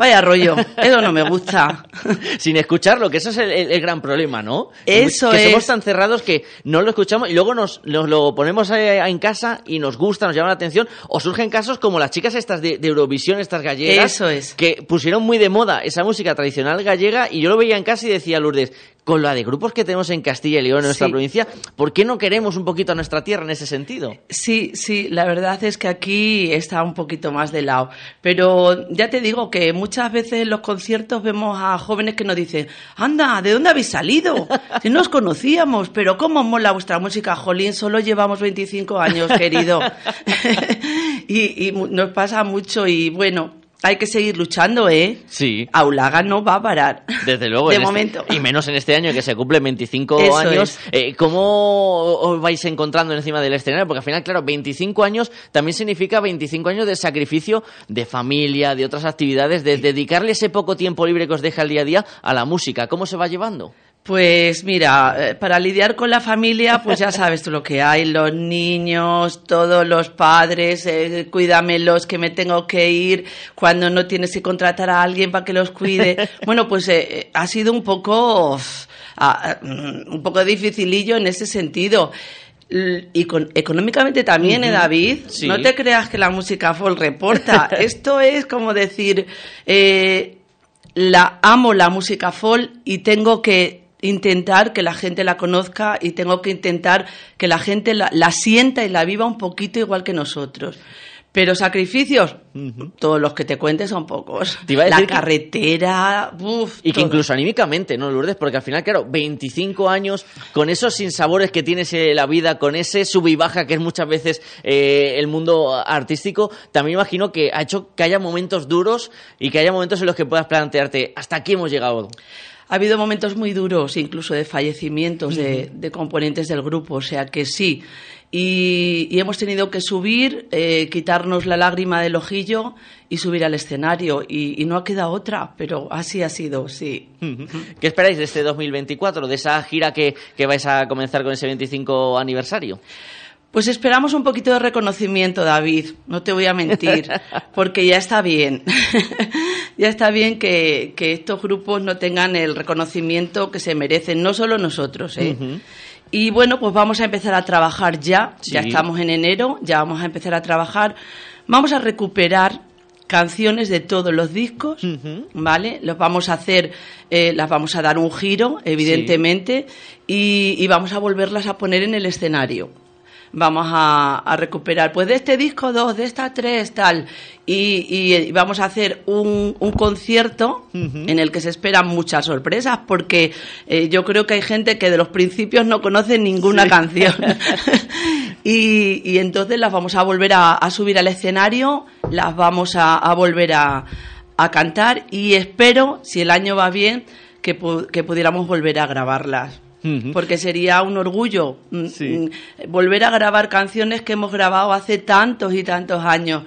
Vaya rollo, eso no me gusta. Sin escucharlo, que eso es el, el- el gran problema, ¿no? Eso que somos es. tan cerrados que no lo escuchamos y luego nos, nos lo ponemos eh, en casa y nos gusta, nos llama la atención. O surgen casos como las chicas estas de, de Eurovisión, estas gallegas, Eso es. que pusieron muy de moda esa música tradicional gallega y yo lo veía en casa y decía, Lourdes, con la de grupos que tenemos en Castilla y León, en nuestra Sí. provincia, ¿por qué no queremos un poquito a nuestra tierra en ese sentido? Sí, sí, la verdad es que aquí está un poquito más de lado. Pero ya te digo que muchas veces en los conciertos vemos a jóvenes que nos dicen, anda, ¿de dónde habéis salido? Si no os conocíamos, pero ¿cómo mola vuestra música, Jolín? Solo llevamos 25 años, querido. y, y nos pasa mucho y bueno, hay que seguir luchando, ¿eh? Sí. Aulaga no va a parar. Desde luego. De este- momento. y menos en este año que se cumplen 25 Eso años. Eh, ¿Cómo os vais encontrando encima del escenario? Porque al final, claro, 25 años también significa 25 años de sacrificio de familia, de otras actividades, de dedicarle ese poco tiempo libre que os deja el día a día a la música. ¿Cómo se va llevando? Pues mira, eh, para lidiar con la familia, pues ya sabes tú lo que hay, los niños, todos los padres, eh, cuídamelos que me tengo que ir cuando no tienes que contratar a alguien para que los cuide. Bueno, pues eh, ha sido un poco, mm, un poco dificilillo en ese sentido. Y con- económicamente también, ¿eh. David? Sí. No te creas que la música folk reporta. Esto es como decir, eh, la amo la música folk y tengo que intentar que la gente la conozca y tengo que intentar que la gente la, la sienta y la viva un poquito igual que nosotros. Pero sacrificios, todos los que te cuentes son pocos. Te iba a la que- carretera, uf, Y que incluso anímicamente, ¿no, Lourdes? Porque al final, claro, 25 años con esos sinsabores que tienes en la vida, con ese sub y baja que es muchas veces eh, el mundo artístico, también imagino que ha hecho que haya momentos duros y que haya momentos en los que puedas plantearte, hasta aquí hemos llegado. Ha habido momentos muy duros, incluso de fallecimientos de, de componentes del grupo, o sea que sí. Y, y hemos tenido que subir, eh, quitarnos la lágrima del ojillo y subir al escenario. Y, y no ha quedado otra, pero así ha sido, sí. ¿Qué esperáis de este 2024, de esa gira que, que vais a comenzar con ese 25 aniversario? Pues esperamos un poquito de reconocimiento, David, no te voy a mentir, porque ya está bien. ya está bien que, que estos grupos no tengan el reconocimiento que se merecen, no solo nosotros, ¿eh? Y bueno, pues vamos a empezar a trabajar ya, ya estamos en enero, ya vamos a empezar a trabajar. Vamos a recuperar canciones de todos los discos, ¿vale? Los vamos a hacer, eh, las vamos a dar un giro, evidentemente, y, y vamos a volverlas a poner en el escenario. Vamos a, a recuperar, pues de este disco dos, de esta tres, tal, y, y vamos a hacer un, un concierto en el que se esperan muchas sorpresas, porque eh, yo creo que hay gente que de los principios no conoce ninguna Sí. canción. y, y entonces las vamos a volver a, a subir al escenario, las vamos a, a volver a, a cantar y espero, si el año va bien, que, pu- que pudiéramos volver a grabarlas. Porque sería un orgullo mm, mm, volver a grabar canciones que hemos grabado hace tantos y tantos años.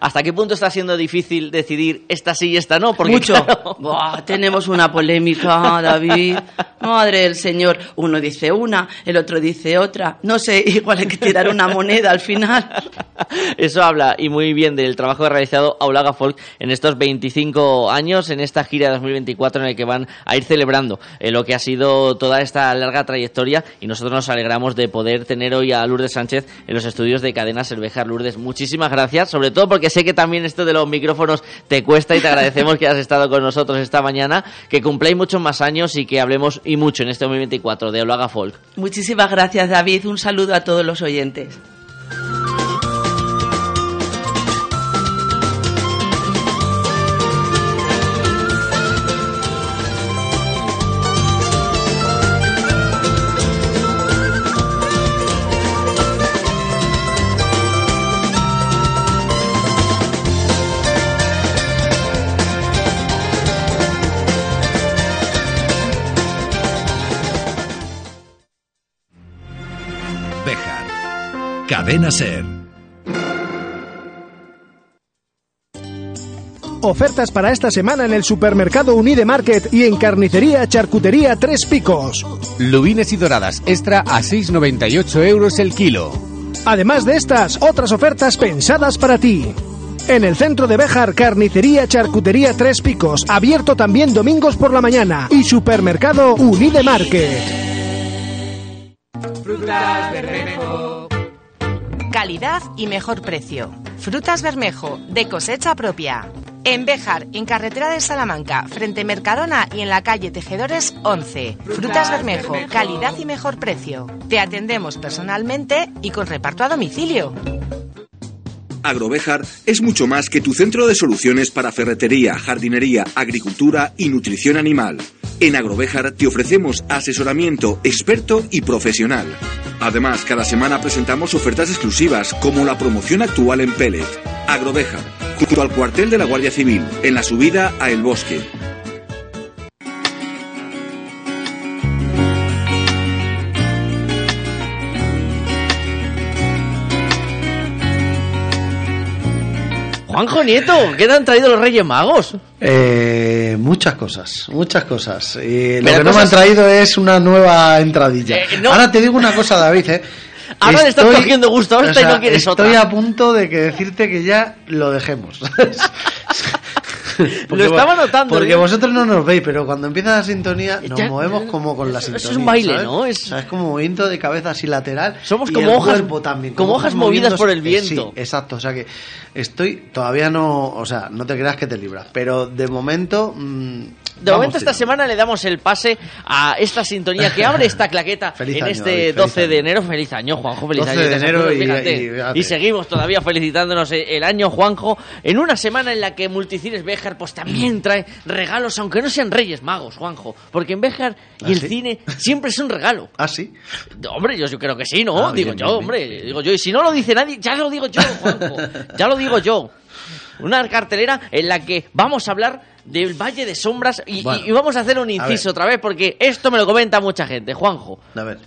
¿Hasta qué punto está siendo difícil decidir esta sí y esta no? Porque, Mucho. claro, Buah, tenemos una polémica, David. Madre del Señor. Uno dice una, el otro dice otra. No sé, igual hay que tirar una moneda al final. Eso habla y muy bien del trabajo realizado Aulaga Folk en estos 25 años, en esta gira de 2024 en el que van a ir celebrando eh, lo que ha sido toda esta larga trayectoria y nosotros nos alegramos de poder tener hoy a Lourdes Sánchez en los estudios de Cadena Cervejar. Lourdes, muchísimas gracias, sobre todo porque sé que también esto de los micrófonos te cuesta y te agradecemos que has estado con nosotros esta mañana, que cumpláis muchos más años y que hablemos y mucho en este 2024 de Aulaga Folk. Muchísimas gracias, David. Un saludo a todos los oyentes. Cadena Ser. Ofertas para esta semana en el supermercado Unide Market y en carnicería Charcutería Tres Picos. Lubines y doradas extra a 6,98 euros el kilo. Además de estas, otras ofertas pensadas para ti. En el centro de Béjar, carnicería Charcutería Tres Picos, abierto también domingos por la mañana. Y supermercado Unide Market. Frutas Bermejo. Calidad y mejor precio. Frutas Bermejo, de cosecha propia. En Béjar, en carretera de Salamanca, frente Mercadona y en la calle Tejedores 11. Frutas Bermejo, calidad y mejor precio. Te atendemos personalmente y con reparto a domicilio. Agrovejar es mucho más que tu centro de soluciones para ferretería, jardinería, agricultura y nutrición animal. En Agrovejar te ofrecemos asesoramiento experto y profesional. Además, cada semana presentamos ofertas exclusivas como la promoción actual en Pellet. Agrovejar, junto al cuartel de la Guardia Civil, en la subida a El Bosque. Juanjo Nieto, ¿qué te han traído los Reyes Magos? Eh, muchas cosas, muchas cosas. Y lo que no me han traído es una nueva entradilla. Eh, no. Ahora te digo una cosa, David. ¿eh? Ahora le estás cogiendo gusto a esta y no quieres estoy otra. a punto de que decirte que ya lo dejemos. Lo estaba notando, Porque ¿eh? vosotros no nos veis, pero cuando empieza la sintonía nos Ya- movemos como con la eso es sintonía. un baile, ¿sabes? ¿no? O sea, es como movimiento de cabeza así lateral. Somos y como el hojas- cuerpo también. como hojas movidas por el eh, viento. Sí, exacto. O sea que estoy todavía no. O sea, no te creas que te libras. Pero de momento. mm, De momento esta semana le damos el pase a esta sintonía que abre esta claqueta Feliz en año, este David, feliz 12 de enero. Feliz año, Juanjo, feliz 12 año. de enero y- y-. Y seguimos todavía felicitándonos el año, Juanjo, en una semana en la que Multicines Béjar pues también trae regalos, aunque no sean Reyes Magos, Juanjo, porque en Béjar y ¿Ah, el sí? cine siempre es un regalo. ¿Ah, sí? Hombre, yo, yo creo que sí, ¿no? Ah, digo bien, yo, bien, hombre, digo yo. Y si no lo dice nadie, ya lo digo yo, Juanjo. ya lo digo yo. Una cartelera en la que vamos a hablar del Valle de Sombras y, Bueno, y- y vamos a hacer un inciso otra vez porque esto me lo comenta mucha gente. Juanjo, A ver.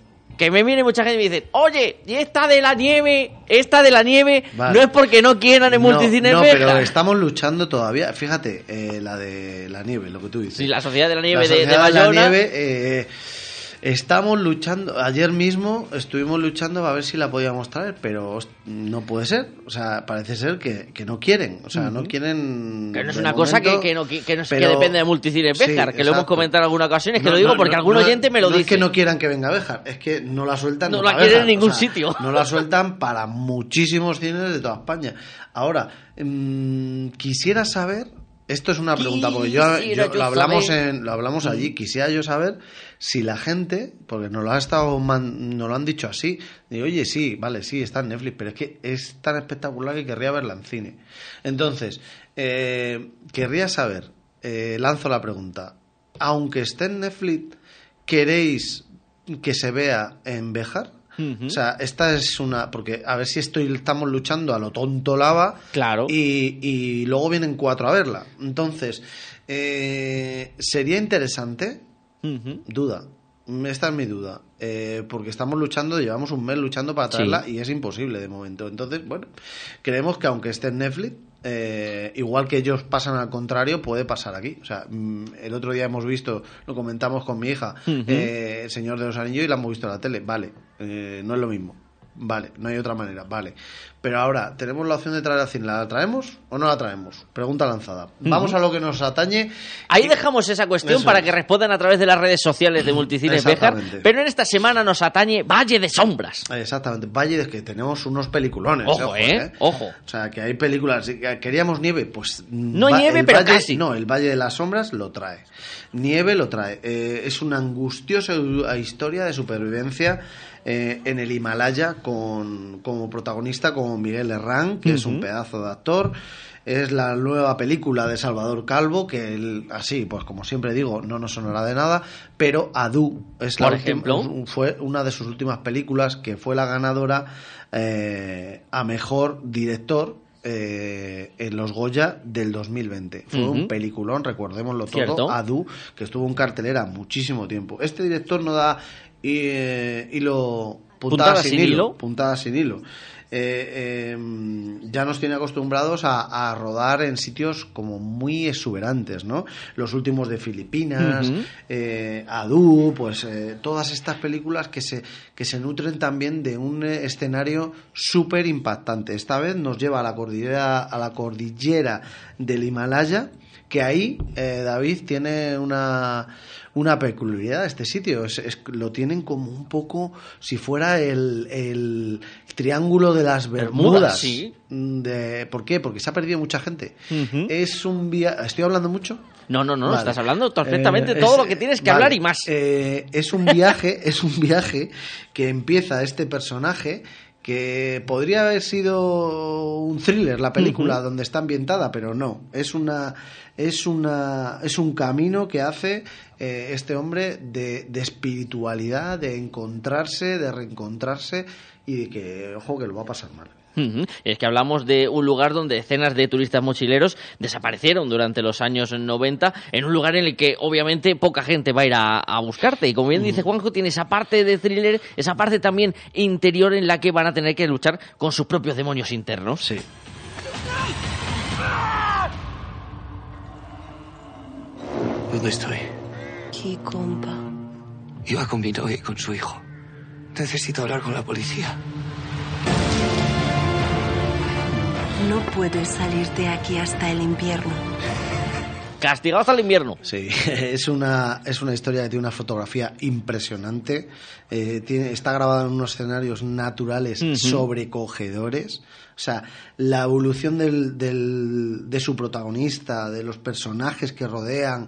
Que me viene mucha gente y me dice, oye, y esta de la nieve, esta de la nieve, Vale. no es porque no quieran en No, no, pero estamos luchando todavía. Fíjate, eh, la de la nieve, lo que tú dices. Sí, la Sociedad de la Nieve La de- de Sociedad la Bayona. Nieve, eh, estamos luchando. Ayer mismo estuvimos luchando a ver si la podíamos traer, pero no puede ser. O sea, parece ser que, que no quieren. O sea, no quieren. Que no es una cosa que, que no, que, no es- que pero- depende de multicines Sí, Bejar, que lo hemos comentado en alguna ocasión, es que No, lo digo no, porque no, algún no, oyente me lo no dice. es que no quieran que venga Béjar, es que no la sueltan. No la quieren en ningún o sea, sitio. No la sueltan para muchísimos cines de toda España. Ahora, mm, quisiera saber. Esto es una pregunta, porque yo, lo hablamos en, lo hablamos allí. Quisiera yo saber si la gente, porque nos lo ha estado man- nos lo han dicho así, digo, oye, sí, vale, sí, está en Netflix, pero es que es tan espectacular que querría verla en cine. Entonces, eh, querría saber, eh, lanzo la pregunta, aunque esté en Netflix, ¿queréis que se vea en Bejar? O sea, esta es una. Porque a ver si estoy, estamos luchando a lo tonto lava. Claro. Y, y luego vienen cuatro a verla. Entonces, eh, sería interesante. Duda. Esta es mi duda. Eh, porque estamos luchando, llevamos un mes luchando para Sí. traerla y es imposible de momento. Entonces, bueno, creemos que aunque esté en Netflix, eh, igual que ellos pasan al contrario, puede pasar aquí. O sea, mm, el otro día hemos visto, lo comentamos con mi hija, eh, El Señor de los Anillos y la hemos visto en la tele. Vale, eh, no es lo mismo. Vale, no hay otra manera, vale. Pero ahora, ¿tenemos la opción de traer al cine? ¿La traemos o no la traemos? Pregunta lanzada. Vamos a lo que nos atañe. Ahí dejamos esa cuestión Eso para que respondan a través de las redes sociales de Multicines Bejar, pero en esta semana nos atañe Valle de Sombras. Exactamente, Valle es que tenemos unos peliculones. Ojo, ¿eh? Ojo. O sea, que hay películas. que ¿Queríamos nieve? Pues. No va- nieve, pero Valle- casi. No, el Valle de las Sombras lo trae. Nieve lo trae. Eh, es una angustiosa historia de supervivencia eh, en el Himalaya con, como protagonista como Miguel Herrán, que es un pedazo de actor. Es la nueva película de Salvador Calvo, que él, así, pues como siempre digo, no nos sonará de nada, pero Adu es la última- ejemplo. fue una de sus últimas películas que fue la ganadora eh, a mejor director eh, en los Goya del 2020. Fue Ujú. un peliculón, recordémoslo todo, Cierto. Adu, que estuvo en cartelera muchísimo tiempo. Este director no da eh, hilo puntada, Puntada sin, sin hilo, hilo. puntada sin hilo. Eh, eh, ya nos tiene acostumbrados a, a rodar en sitios como muy exuberantes, ¿no? Los últimos de Filipinas, Ujú. eh, Adu, pues eh, todas estas películas que se, que se nutren también de un eh, escenario súper impactante. Esta vez nos lleva a la cordillera, a la cordillera del Himalaya, que ahí eh, David tiene una, una peculiaridad este sitio. Es, es- lo tienen como un poco si fuera el, el triángulo de las Bermudas. Sí. De, ¿Por qué? Porque se ha perdido mucha gente. Es un viaje. ¿Estoy hablando mucho? No, no, no, Vale. estás hablando perfectamente Eh, todo es- lo que tienes que vale. hablar y más. Eh, es un viaje, es un viaje que empieza este personaje que podría haber sido un thriller la película donde está ambientada, pero no, es una es una es un camino que hace eh, este hombre de, de espiritualidad, de encontrarse, de reencontrarse y de que ojo que lo va a pasar mal. Es que hablamos de un lugar donde decenas de turistas mochileros desaparecieron durante los años 90, en un lugar en el que obviamente poca gente va a ir a, a buscarte. Y como bien dice Juanjo, tiene esa parte de thriller, esa parte también interior en la que van a tener que luchar con sus propios demonios internos. Sí. ¿Dónde estoy? Aquí, compa. Iba con mi novia y con su hijo. Necesito hablar con la policía. No puedes salir de aquí hasta el invierno. Castigados al invierno. Sí, es una, es una historia que tiene una fotografía impresionante. eh, tiene, está grabada en unos escenarios naturales sobrecogedores. O sea, la evolución del, del- de su protagonista, de los personajes que rodean,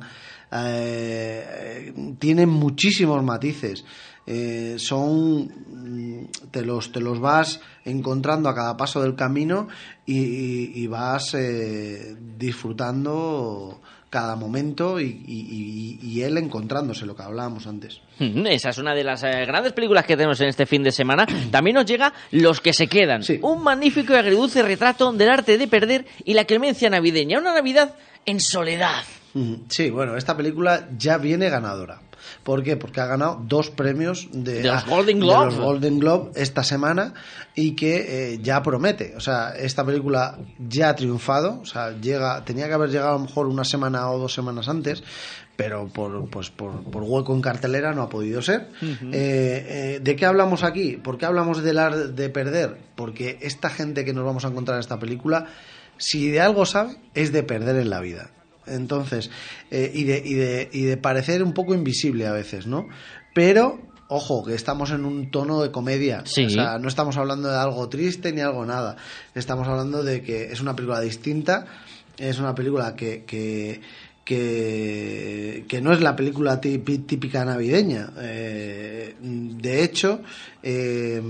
eh, tienen muchísimos matices. Eh, son mm, te los, te los vas encontrando a cada paso del camino y, y- y vas eh, disfrutando cada momento y, y- y- y él encontrándose, lo que hablábamos antes. Ujú, Esa es una de las eh, grandes películas que tenemos en este fin de semana. También nos llega Los que se quedan. Un magnífico y agridulce retrato del arte de perder y la clemencia navideña. Una Navidad en soledad. Mm, Sí, bueno, esta película ya viene ganadora. ¿Por qué? Porque ha ganado dos premios de, De los Golden de Globe. los Golden Globe esta semana y que eh, ya promete. O sea, esta película ya ha triunfado. O sea, llega, tenía que haber llegado a lo mejor una semana o dos semanas antes, pero por, pues, por, por hueco en cartelera no ha podido ser. Eh, eh, ¿De qué hablamos aquí? ¿Por qué hablamos del arte de perder? Porque esta gente que nos vamos a encontrar en esta película, si de algo sabe, es de perder en la vida. Entonces, eh, y, de, y, de, y de parecer un poco invisible a veces, ¿no? Pero, ojo, que estamos en un tono de comedia. Sí. O sea, no estamos hablando de algo triste ni algo nada. Estamos hablando de que es una película distinta, es una película que, que, que, que no es la película típi- típica navideña. Eh, de hecho, eh,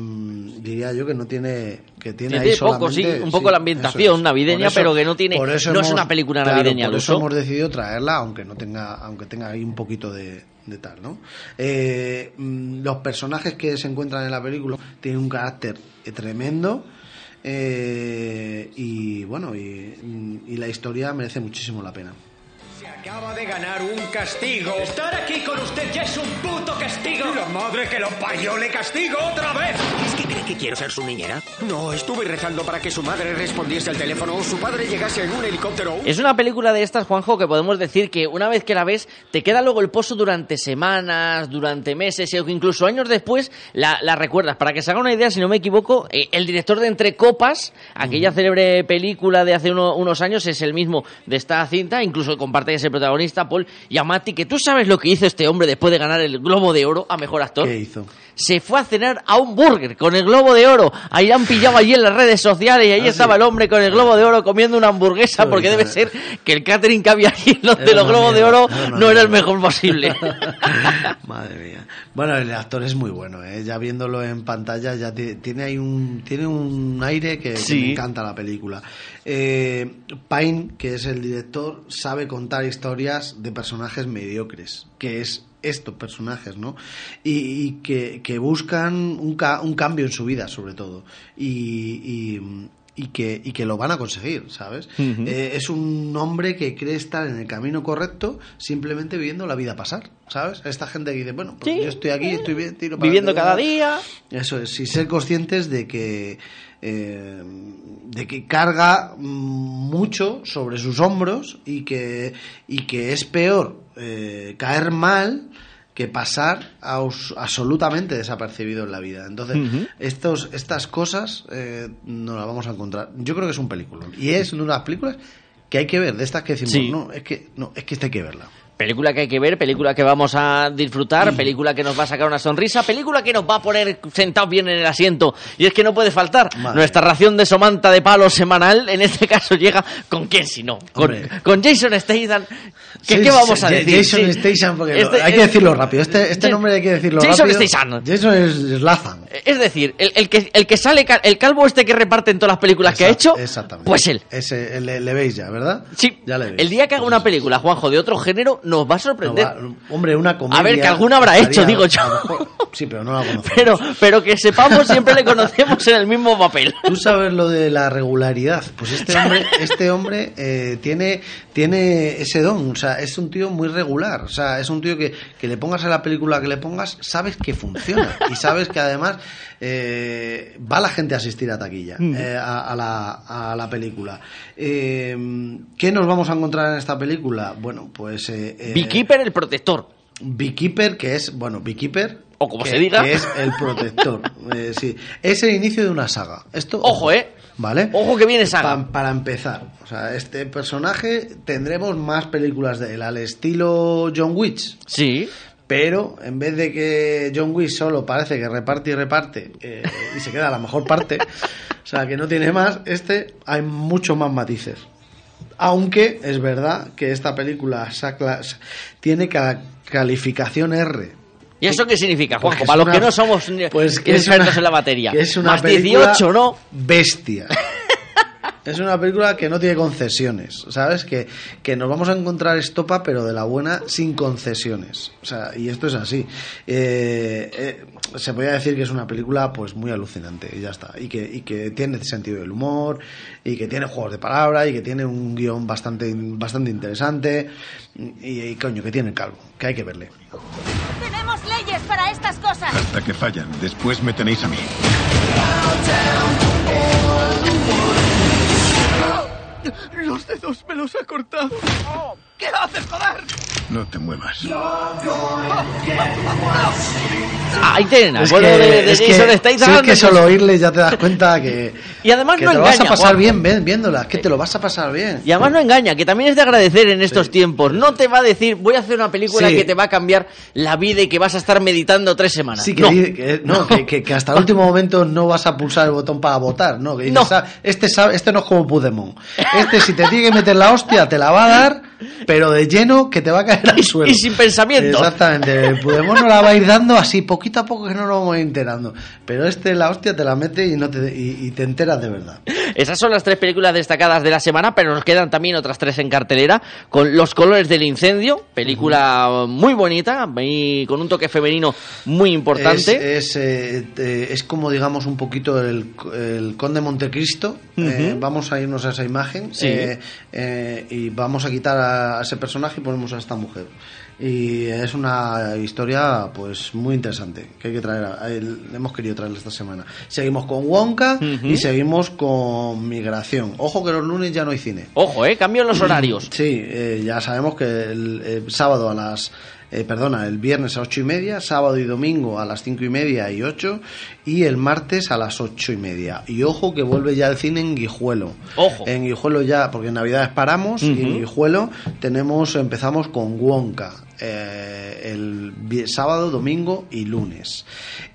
diría yo que no tiene que tiene Tiene ahí poco, sí, un poco sí, la ambientación es. navideña, eso- pero que no tiene, no es una película claro, navideña al por eso hemos decidido traerla, aunque no tenga, aunque tenga ahí un poquito de, de tal, ¿no? Eh, mm, los personajes que se encuentran en la película tienen un carácter tremendo. eh, y bueno, y, y la historia merece muchísimo la pena. Acaba de ganar un castigo. Estar aquí con usted ya es un puto castigo. La madre que lo parió le castigo otra vez. ¿Es que cree que quiero ser su niñera? No, estuve rezando para que su madre respondiese al teléfono o su padre llegase en un helicóptero. Es una película de estas, Juanjo, que podemos decir que una vez que la ves, te queda luego el pozo durante semanas, durante meses, o que incluso años después la, la recuerdas. Para que se haga una idea, si no me equivoco, eh, el director de Entre Copas, aquella célebre película de hace uno- unos años, es el mismo de esta cinta, incluso comparte ese protagonista, Paul Yamati, que tú sabes lo que hizo este hombre después de ganar el Globo de Oro a Mejor Actor. ¿Qué hizo? Se fue a cenar a un burger con el Globo de Oro. Ahí han pillado allí en las redes sociales y ahí Ah, estaba sí. el hombre con el Globo de Oro comiendo una hamburguesa porque debe ser que el catering que había allí los de los Globos de Oro era no era el mejor posible. Madre mía. Bueno, el actor es muy bueno, ¿eh? ya viéndolo en pantalla ya ti- tiene ahí un tiene un aire que, que Sí. me encanta la película. Eh, Pine, que es el director, sabe contar historias de personajes mediocres, que es estos personajes, ¿no? Y, y que, que buscan un, ca- un cambio en su vida, sobre todo. Y, y- y que, y que lo van a conseguir, ¿sabes? Eh, es un hombre que cree estar en el camino correcto simplemente viviendo la vida pasar, ¿sabes? Esta gente que dice, bueno, pues yo estoy aquí, estoy bien, tiro para Viviendo cada día. Eso es, y ser conscientes de que eh, de que carga mucho sobre sus hombros y que y que es peor eh, caer mal que pasar aus- absolutamente desapercibido en la vida. Entonces, estos, estas cosas eh, no las vamos a encontrar. Yo creo que es un película. Y es una de las películas que hay que ver, de estas que decimos, Sí. no, es que, no, es que esta hay que verla. Película que hay que ver, película que vamos a disfrutar, película que nos va a sacar una sonrisa, película que nos va a poner sentados bien en el asiento. Y es que no puede faltar. Madre. Nuestra ración de somanta de palo semanal, en este caso llega con quién si no, con, con Jason Statham. ¿Qué, Sí, qué vamos a decir? Jason Sí. Statham, porque Este- hay que decirlo rápido. Este, este nombre hay que decirlo Jason rápido. Statham. Jason es. Es decir, el, el que, el que sale, cal- el calvo este que reparte en todas las películas que ha hecho, Exactamente. pues él. Ese, le, le veis ya, ¿verdad? Sí. Ya le veis. El día que haga una película, Juanjo, de otro género, nos va a sorprender. No, va- hombre, una comedia. A ver, que alguna habrá estaría- hecho, digo yo. mejor- sí, pero no la conozco. Pero, pero que sepamos, siempre le conocemos en el mismo papel. Tú sabes lo de la regularidad. Pues este hombre, este hombre eh, tiene, tiene ese don. O sea, es un tío muy regular. O sea, es un tío que, que le pongas a la película que le pongas, sabes que funciona. Y sabes que además eh, va la gente a asistir a taquilla, Mm. eh, a, a la, a la película. Eh, ¿Qué nos vamos a encontrar en esta película? Bueno, pues. Eh, eh, Beekeeper, el protector. Beekeeper, que es, bueno, Beekeeper. O como que- se diga. Que es el protector. Eh, sí. Es el inicio de una saga. Esto, Ojo, ¿eh? ¿Vale? Ojo que viene saga. Pa- para empezar, o sea, este personaje tendremos más películas de él, al estilo John Wick. Sí. Pero en vez de que John Wick solo parece que reparte y reparte eh, y se queda la mejor parte, o sea, que no tiene más, este hay muchos más matices. Aunque es verdad que esta película sacla- tiene ca- calificación R, ¿Y eso qué significa, Pues Juanjo? que es Para los una- que no somos Pues que es expertos una- en la materia. que es una Más película 18, ¿no? Bestia. Es una película que no tiene concesiones, ¿sabes? Que, que nos vamos a encontrar estopa, pero de la buena, sin concesiones. O sea, y esto es así. Eh, eh, se podría decir que es una película, pues, muy alucinante, y ya está. Y que, y que tiene sentido del humor, y que tiene juegos de palabra, y que tiene un guion bastante, bastante interesante, y, y, coño, que tiene calvo, que hay que verle. Tenemos leyes para estas cosas. Hasta que fallan. Después me tenéis a mí. Los dedos me los ha cortado. ¿Qué haces, joder? No te muevas. Ahí tienen, Es bueno, que, de, de es que- Jason Statham, si es que solo oírle ya te das cuenta que, Y además que no te lo vas a engaña, pasar Juanjo. bien ven- viéndola, que te lo vas a pasar bien. Y además no engaña, que también es de agradecer en estos tiempos. No te va a decir, voy a hacer una película Sí. que te va a cambiar la vida y que vas a estar meditando tres semanas. Sí, que, no. di- que- no, que, que- que hasta el último momento no vas a pulsar el botón para votar, no, que dices, No. "Ah, este, sabe- este no es como Pudemon. Este si te tiene que meter la hostia te la va a dar, pero de lleno que te va a caer al suelo. y sin pensamiento. Exactamente, Pudemon nos la va a ir dando así poquito a poco que no nos vamos enterando. Pero este la hostia te la mete y, no te, y, y te enteras de verdad. Esas son las tres películas destacadas de la semana, pero nos quedan también otras tres en cartelera, con Los colores del incendio, película muy bonita, y con un toque femenino muy importante. Es, es, eh, eh, es como, digamos, un poquito el, el Conde Montecristo. Eh, Ujú. vamos a irnos a esa imagen Sí. eh, eh, y vamos a quitar a ese personaje y ponemos a esta mujer. Y es una historia pues muy interesante que hay que traer. a- el- hemos querido traerla esta semana. Seguimos con Wonka y seguimos con Migración. Ojo que los lunes ya no hay cine. Ojo, eh, cambio en los horarios. Sí, eh, ya sabemos que el, eh, sábado a las. eh, perdona, el viernes a ocho y media, sábado y domingo a las cinco y media y ocho, y el martes a las ocho y media. Y ojo que vuelve ya el cine en Guijuelo. Ojo. En Guijuelo ya, porque en Navidades paramos, y en. Guijuelo tenemos, empezamos con Wonka. eh, el sábado, domingo y lunes.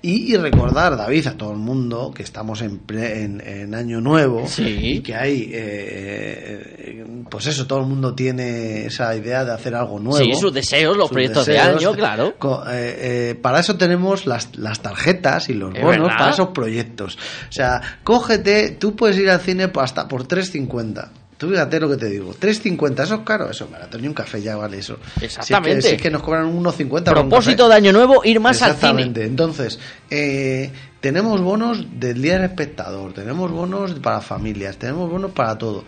Y, y recordar, David, a todo el mundo que estamos en, ple- en, en año nuevo Sí. y que hay, eh, pues eso, todo el mundo tiene esa idea de hacer algo nuevo. Sí, sus deseos, los Sus proyectos de año, claro. Eh, eh, para eso tenemos las, las tarjetas y los ¿Es verdad? para esos proyectos. O sea, cógete, tú puedes ir al cine hasta por 3.50. Tú fíjate lo que te digo, 3.50, eso es caro, eso es barato, ni un café ya vale eso. Exactamente. Si es que, si es que nos cobran 1.50 por un Propósito de año nuevo, ir más al cine. Exactamente. Entonces, eh, tenemos bonos del Día del Espectador, tenemos bonos para familias, tenemos bonos para todo.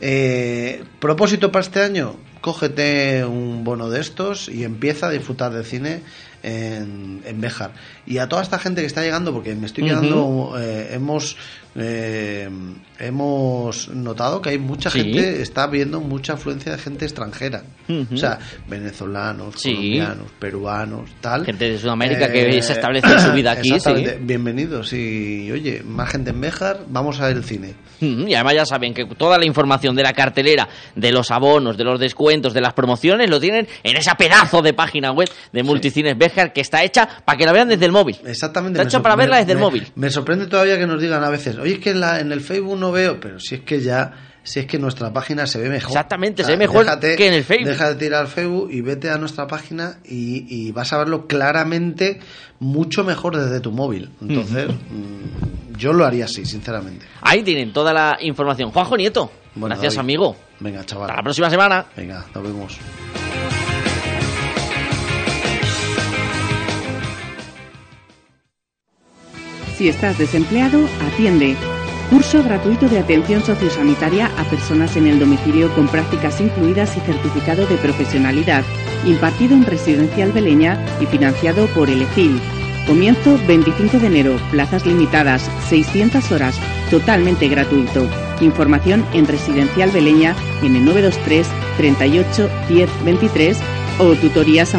Eh, propósito para este año, cógete un bono de estos y empieza a disfrutar del cine en, en Béjar. Y a toda esta gente que está llegando, porque me estoy quedando, eh, hemos eh, hemos notado que hay mucha Sí. gente, está viendo mucha afluencia de gente extranjera. O sea, venezolanos, Sí. colombianos, peruanos, tal. Gente de Sudamérica que se establece su vida aquí, sí. Bienvenidos. Y oye, más gente en Béjar, vamos a ver el cine. Y además ya saben que toda la información de la cartelera, de los abonos, de los descuentos, de las promociones, lo tienen en esa pedazo de página web de Multicines Béjar que está hecha para que la vean desde el móvil. Exactamente. Está hecha para verla desde el móvil. Me sorprende todavía que nos digan a veces, oye, es que en, la- en el Facebook no veo, pero si es que ya, si es que nuestra página se ve mejor. Exactamente, se ve mejor que en el Facebook. Deja de tirar al Facebook y vete a nuestra página y, y vas a verlo claramente mucho mejor desde tu móvil. Entonces, mm, yo lo haría así, sinceramente. Ahí tienen toda la información. Juanjo Nieto, Bueno, gracias David. amigo. Venga, chaval. Hasta la próxima semana. Venga, nos vemos. Si estás desempleado, atiende. Curso gratuito de atención sociosanitaria a personas en el domicilio con prácticas incluidas y certificado de profesionalidad, impartido en Residencial Beleña y financiado por el EFIL. Comienzo 25 de enero, plazas limitadas, 600 horas, totalmente gratuito. Información en Residencial Beleña en el 923 38 10 23 o tutorías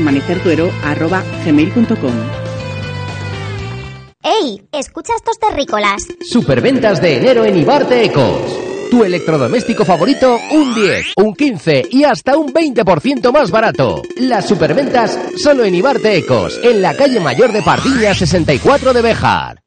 Escucha estos terrícolas. Superventas de enero en Ibarte Ecos. Tu electrodoméstico favorito, un 10, un 15 y hasta un 20% más barato. Las superventas solo en Ibarte Ecos, en la calle mayor de Pardilla 64 de Bejar.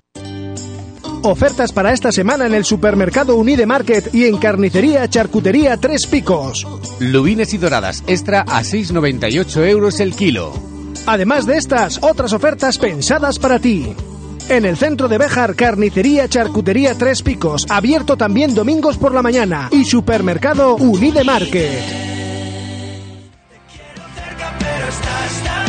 Ofertas para esta semana en el supermercado Unide Market y en carnicería Charcutería Tres Picos. Lubines y doradas extra a 6,98 euros el kilo. Además de estas, otras ofertas pensadas para ti. En el centro de Béjar, carnicería Charcutería Tres Picos, abierto también domingos por la mañana. Y supermercado Unide Market. pero estás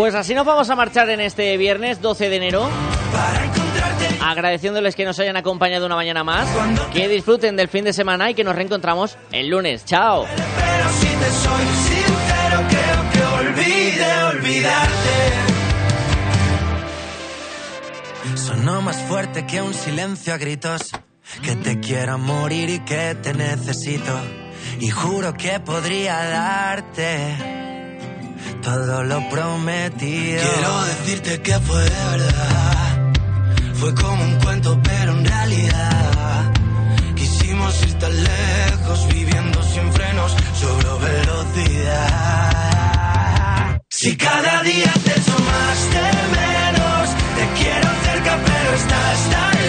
Pues así nos vamos a marchar en este viernes 12 de enero. Agradeciéndoles que nos hayan acompañado una mañana más. Que disfruten del fin de semana y que nos reencontramos el lunes. ¡Chao! Sonó más fuerte que un silencio a gritos. Que te quiero morir y que te necesito. Y juro que podría darte todo lo prometido. Quiero decirte que fue verdad, fue como un cuento pero en realidad. Quisimos ir tan lejos, viviendo sin frenos, sobre velocidad. Si cada día te sumas, te menos, te quiero cerca pero estás tan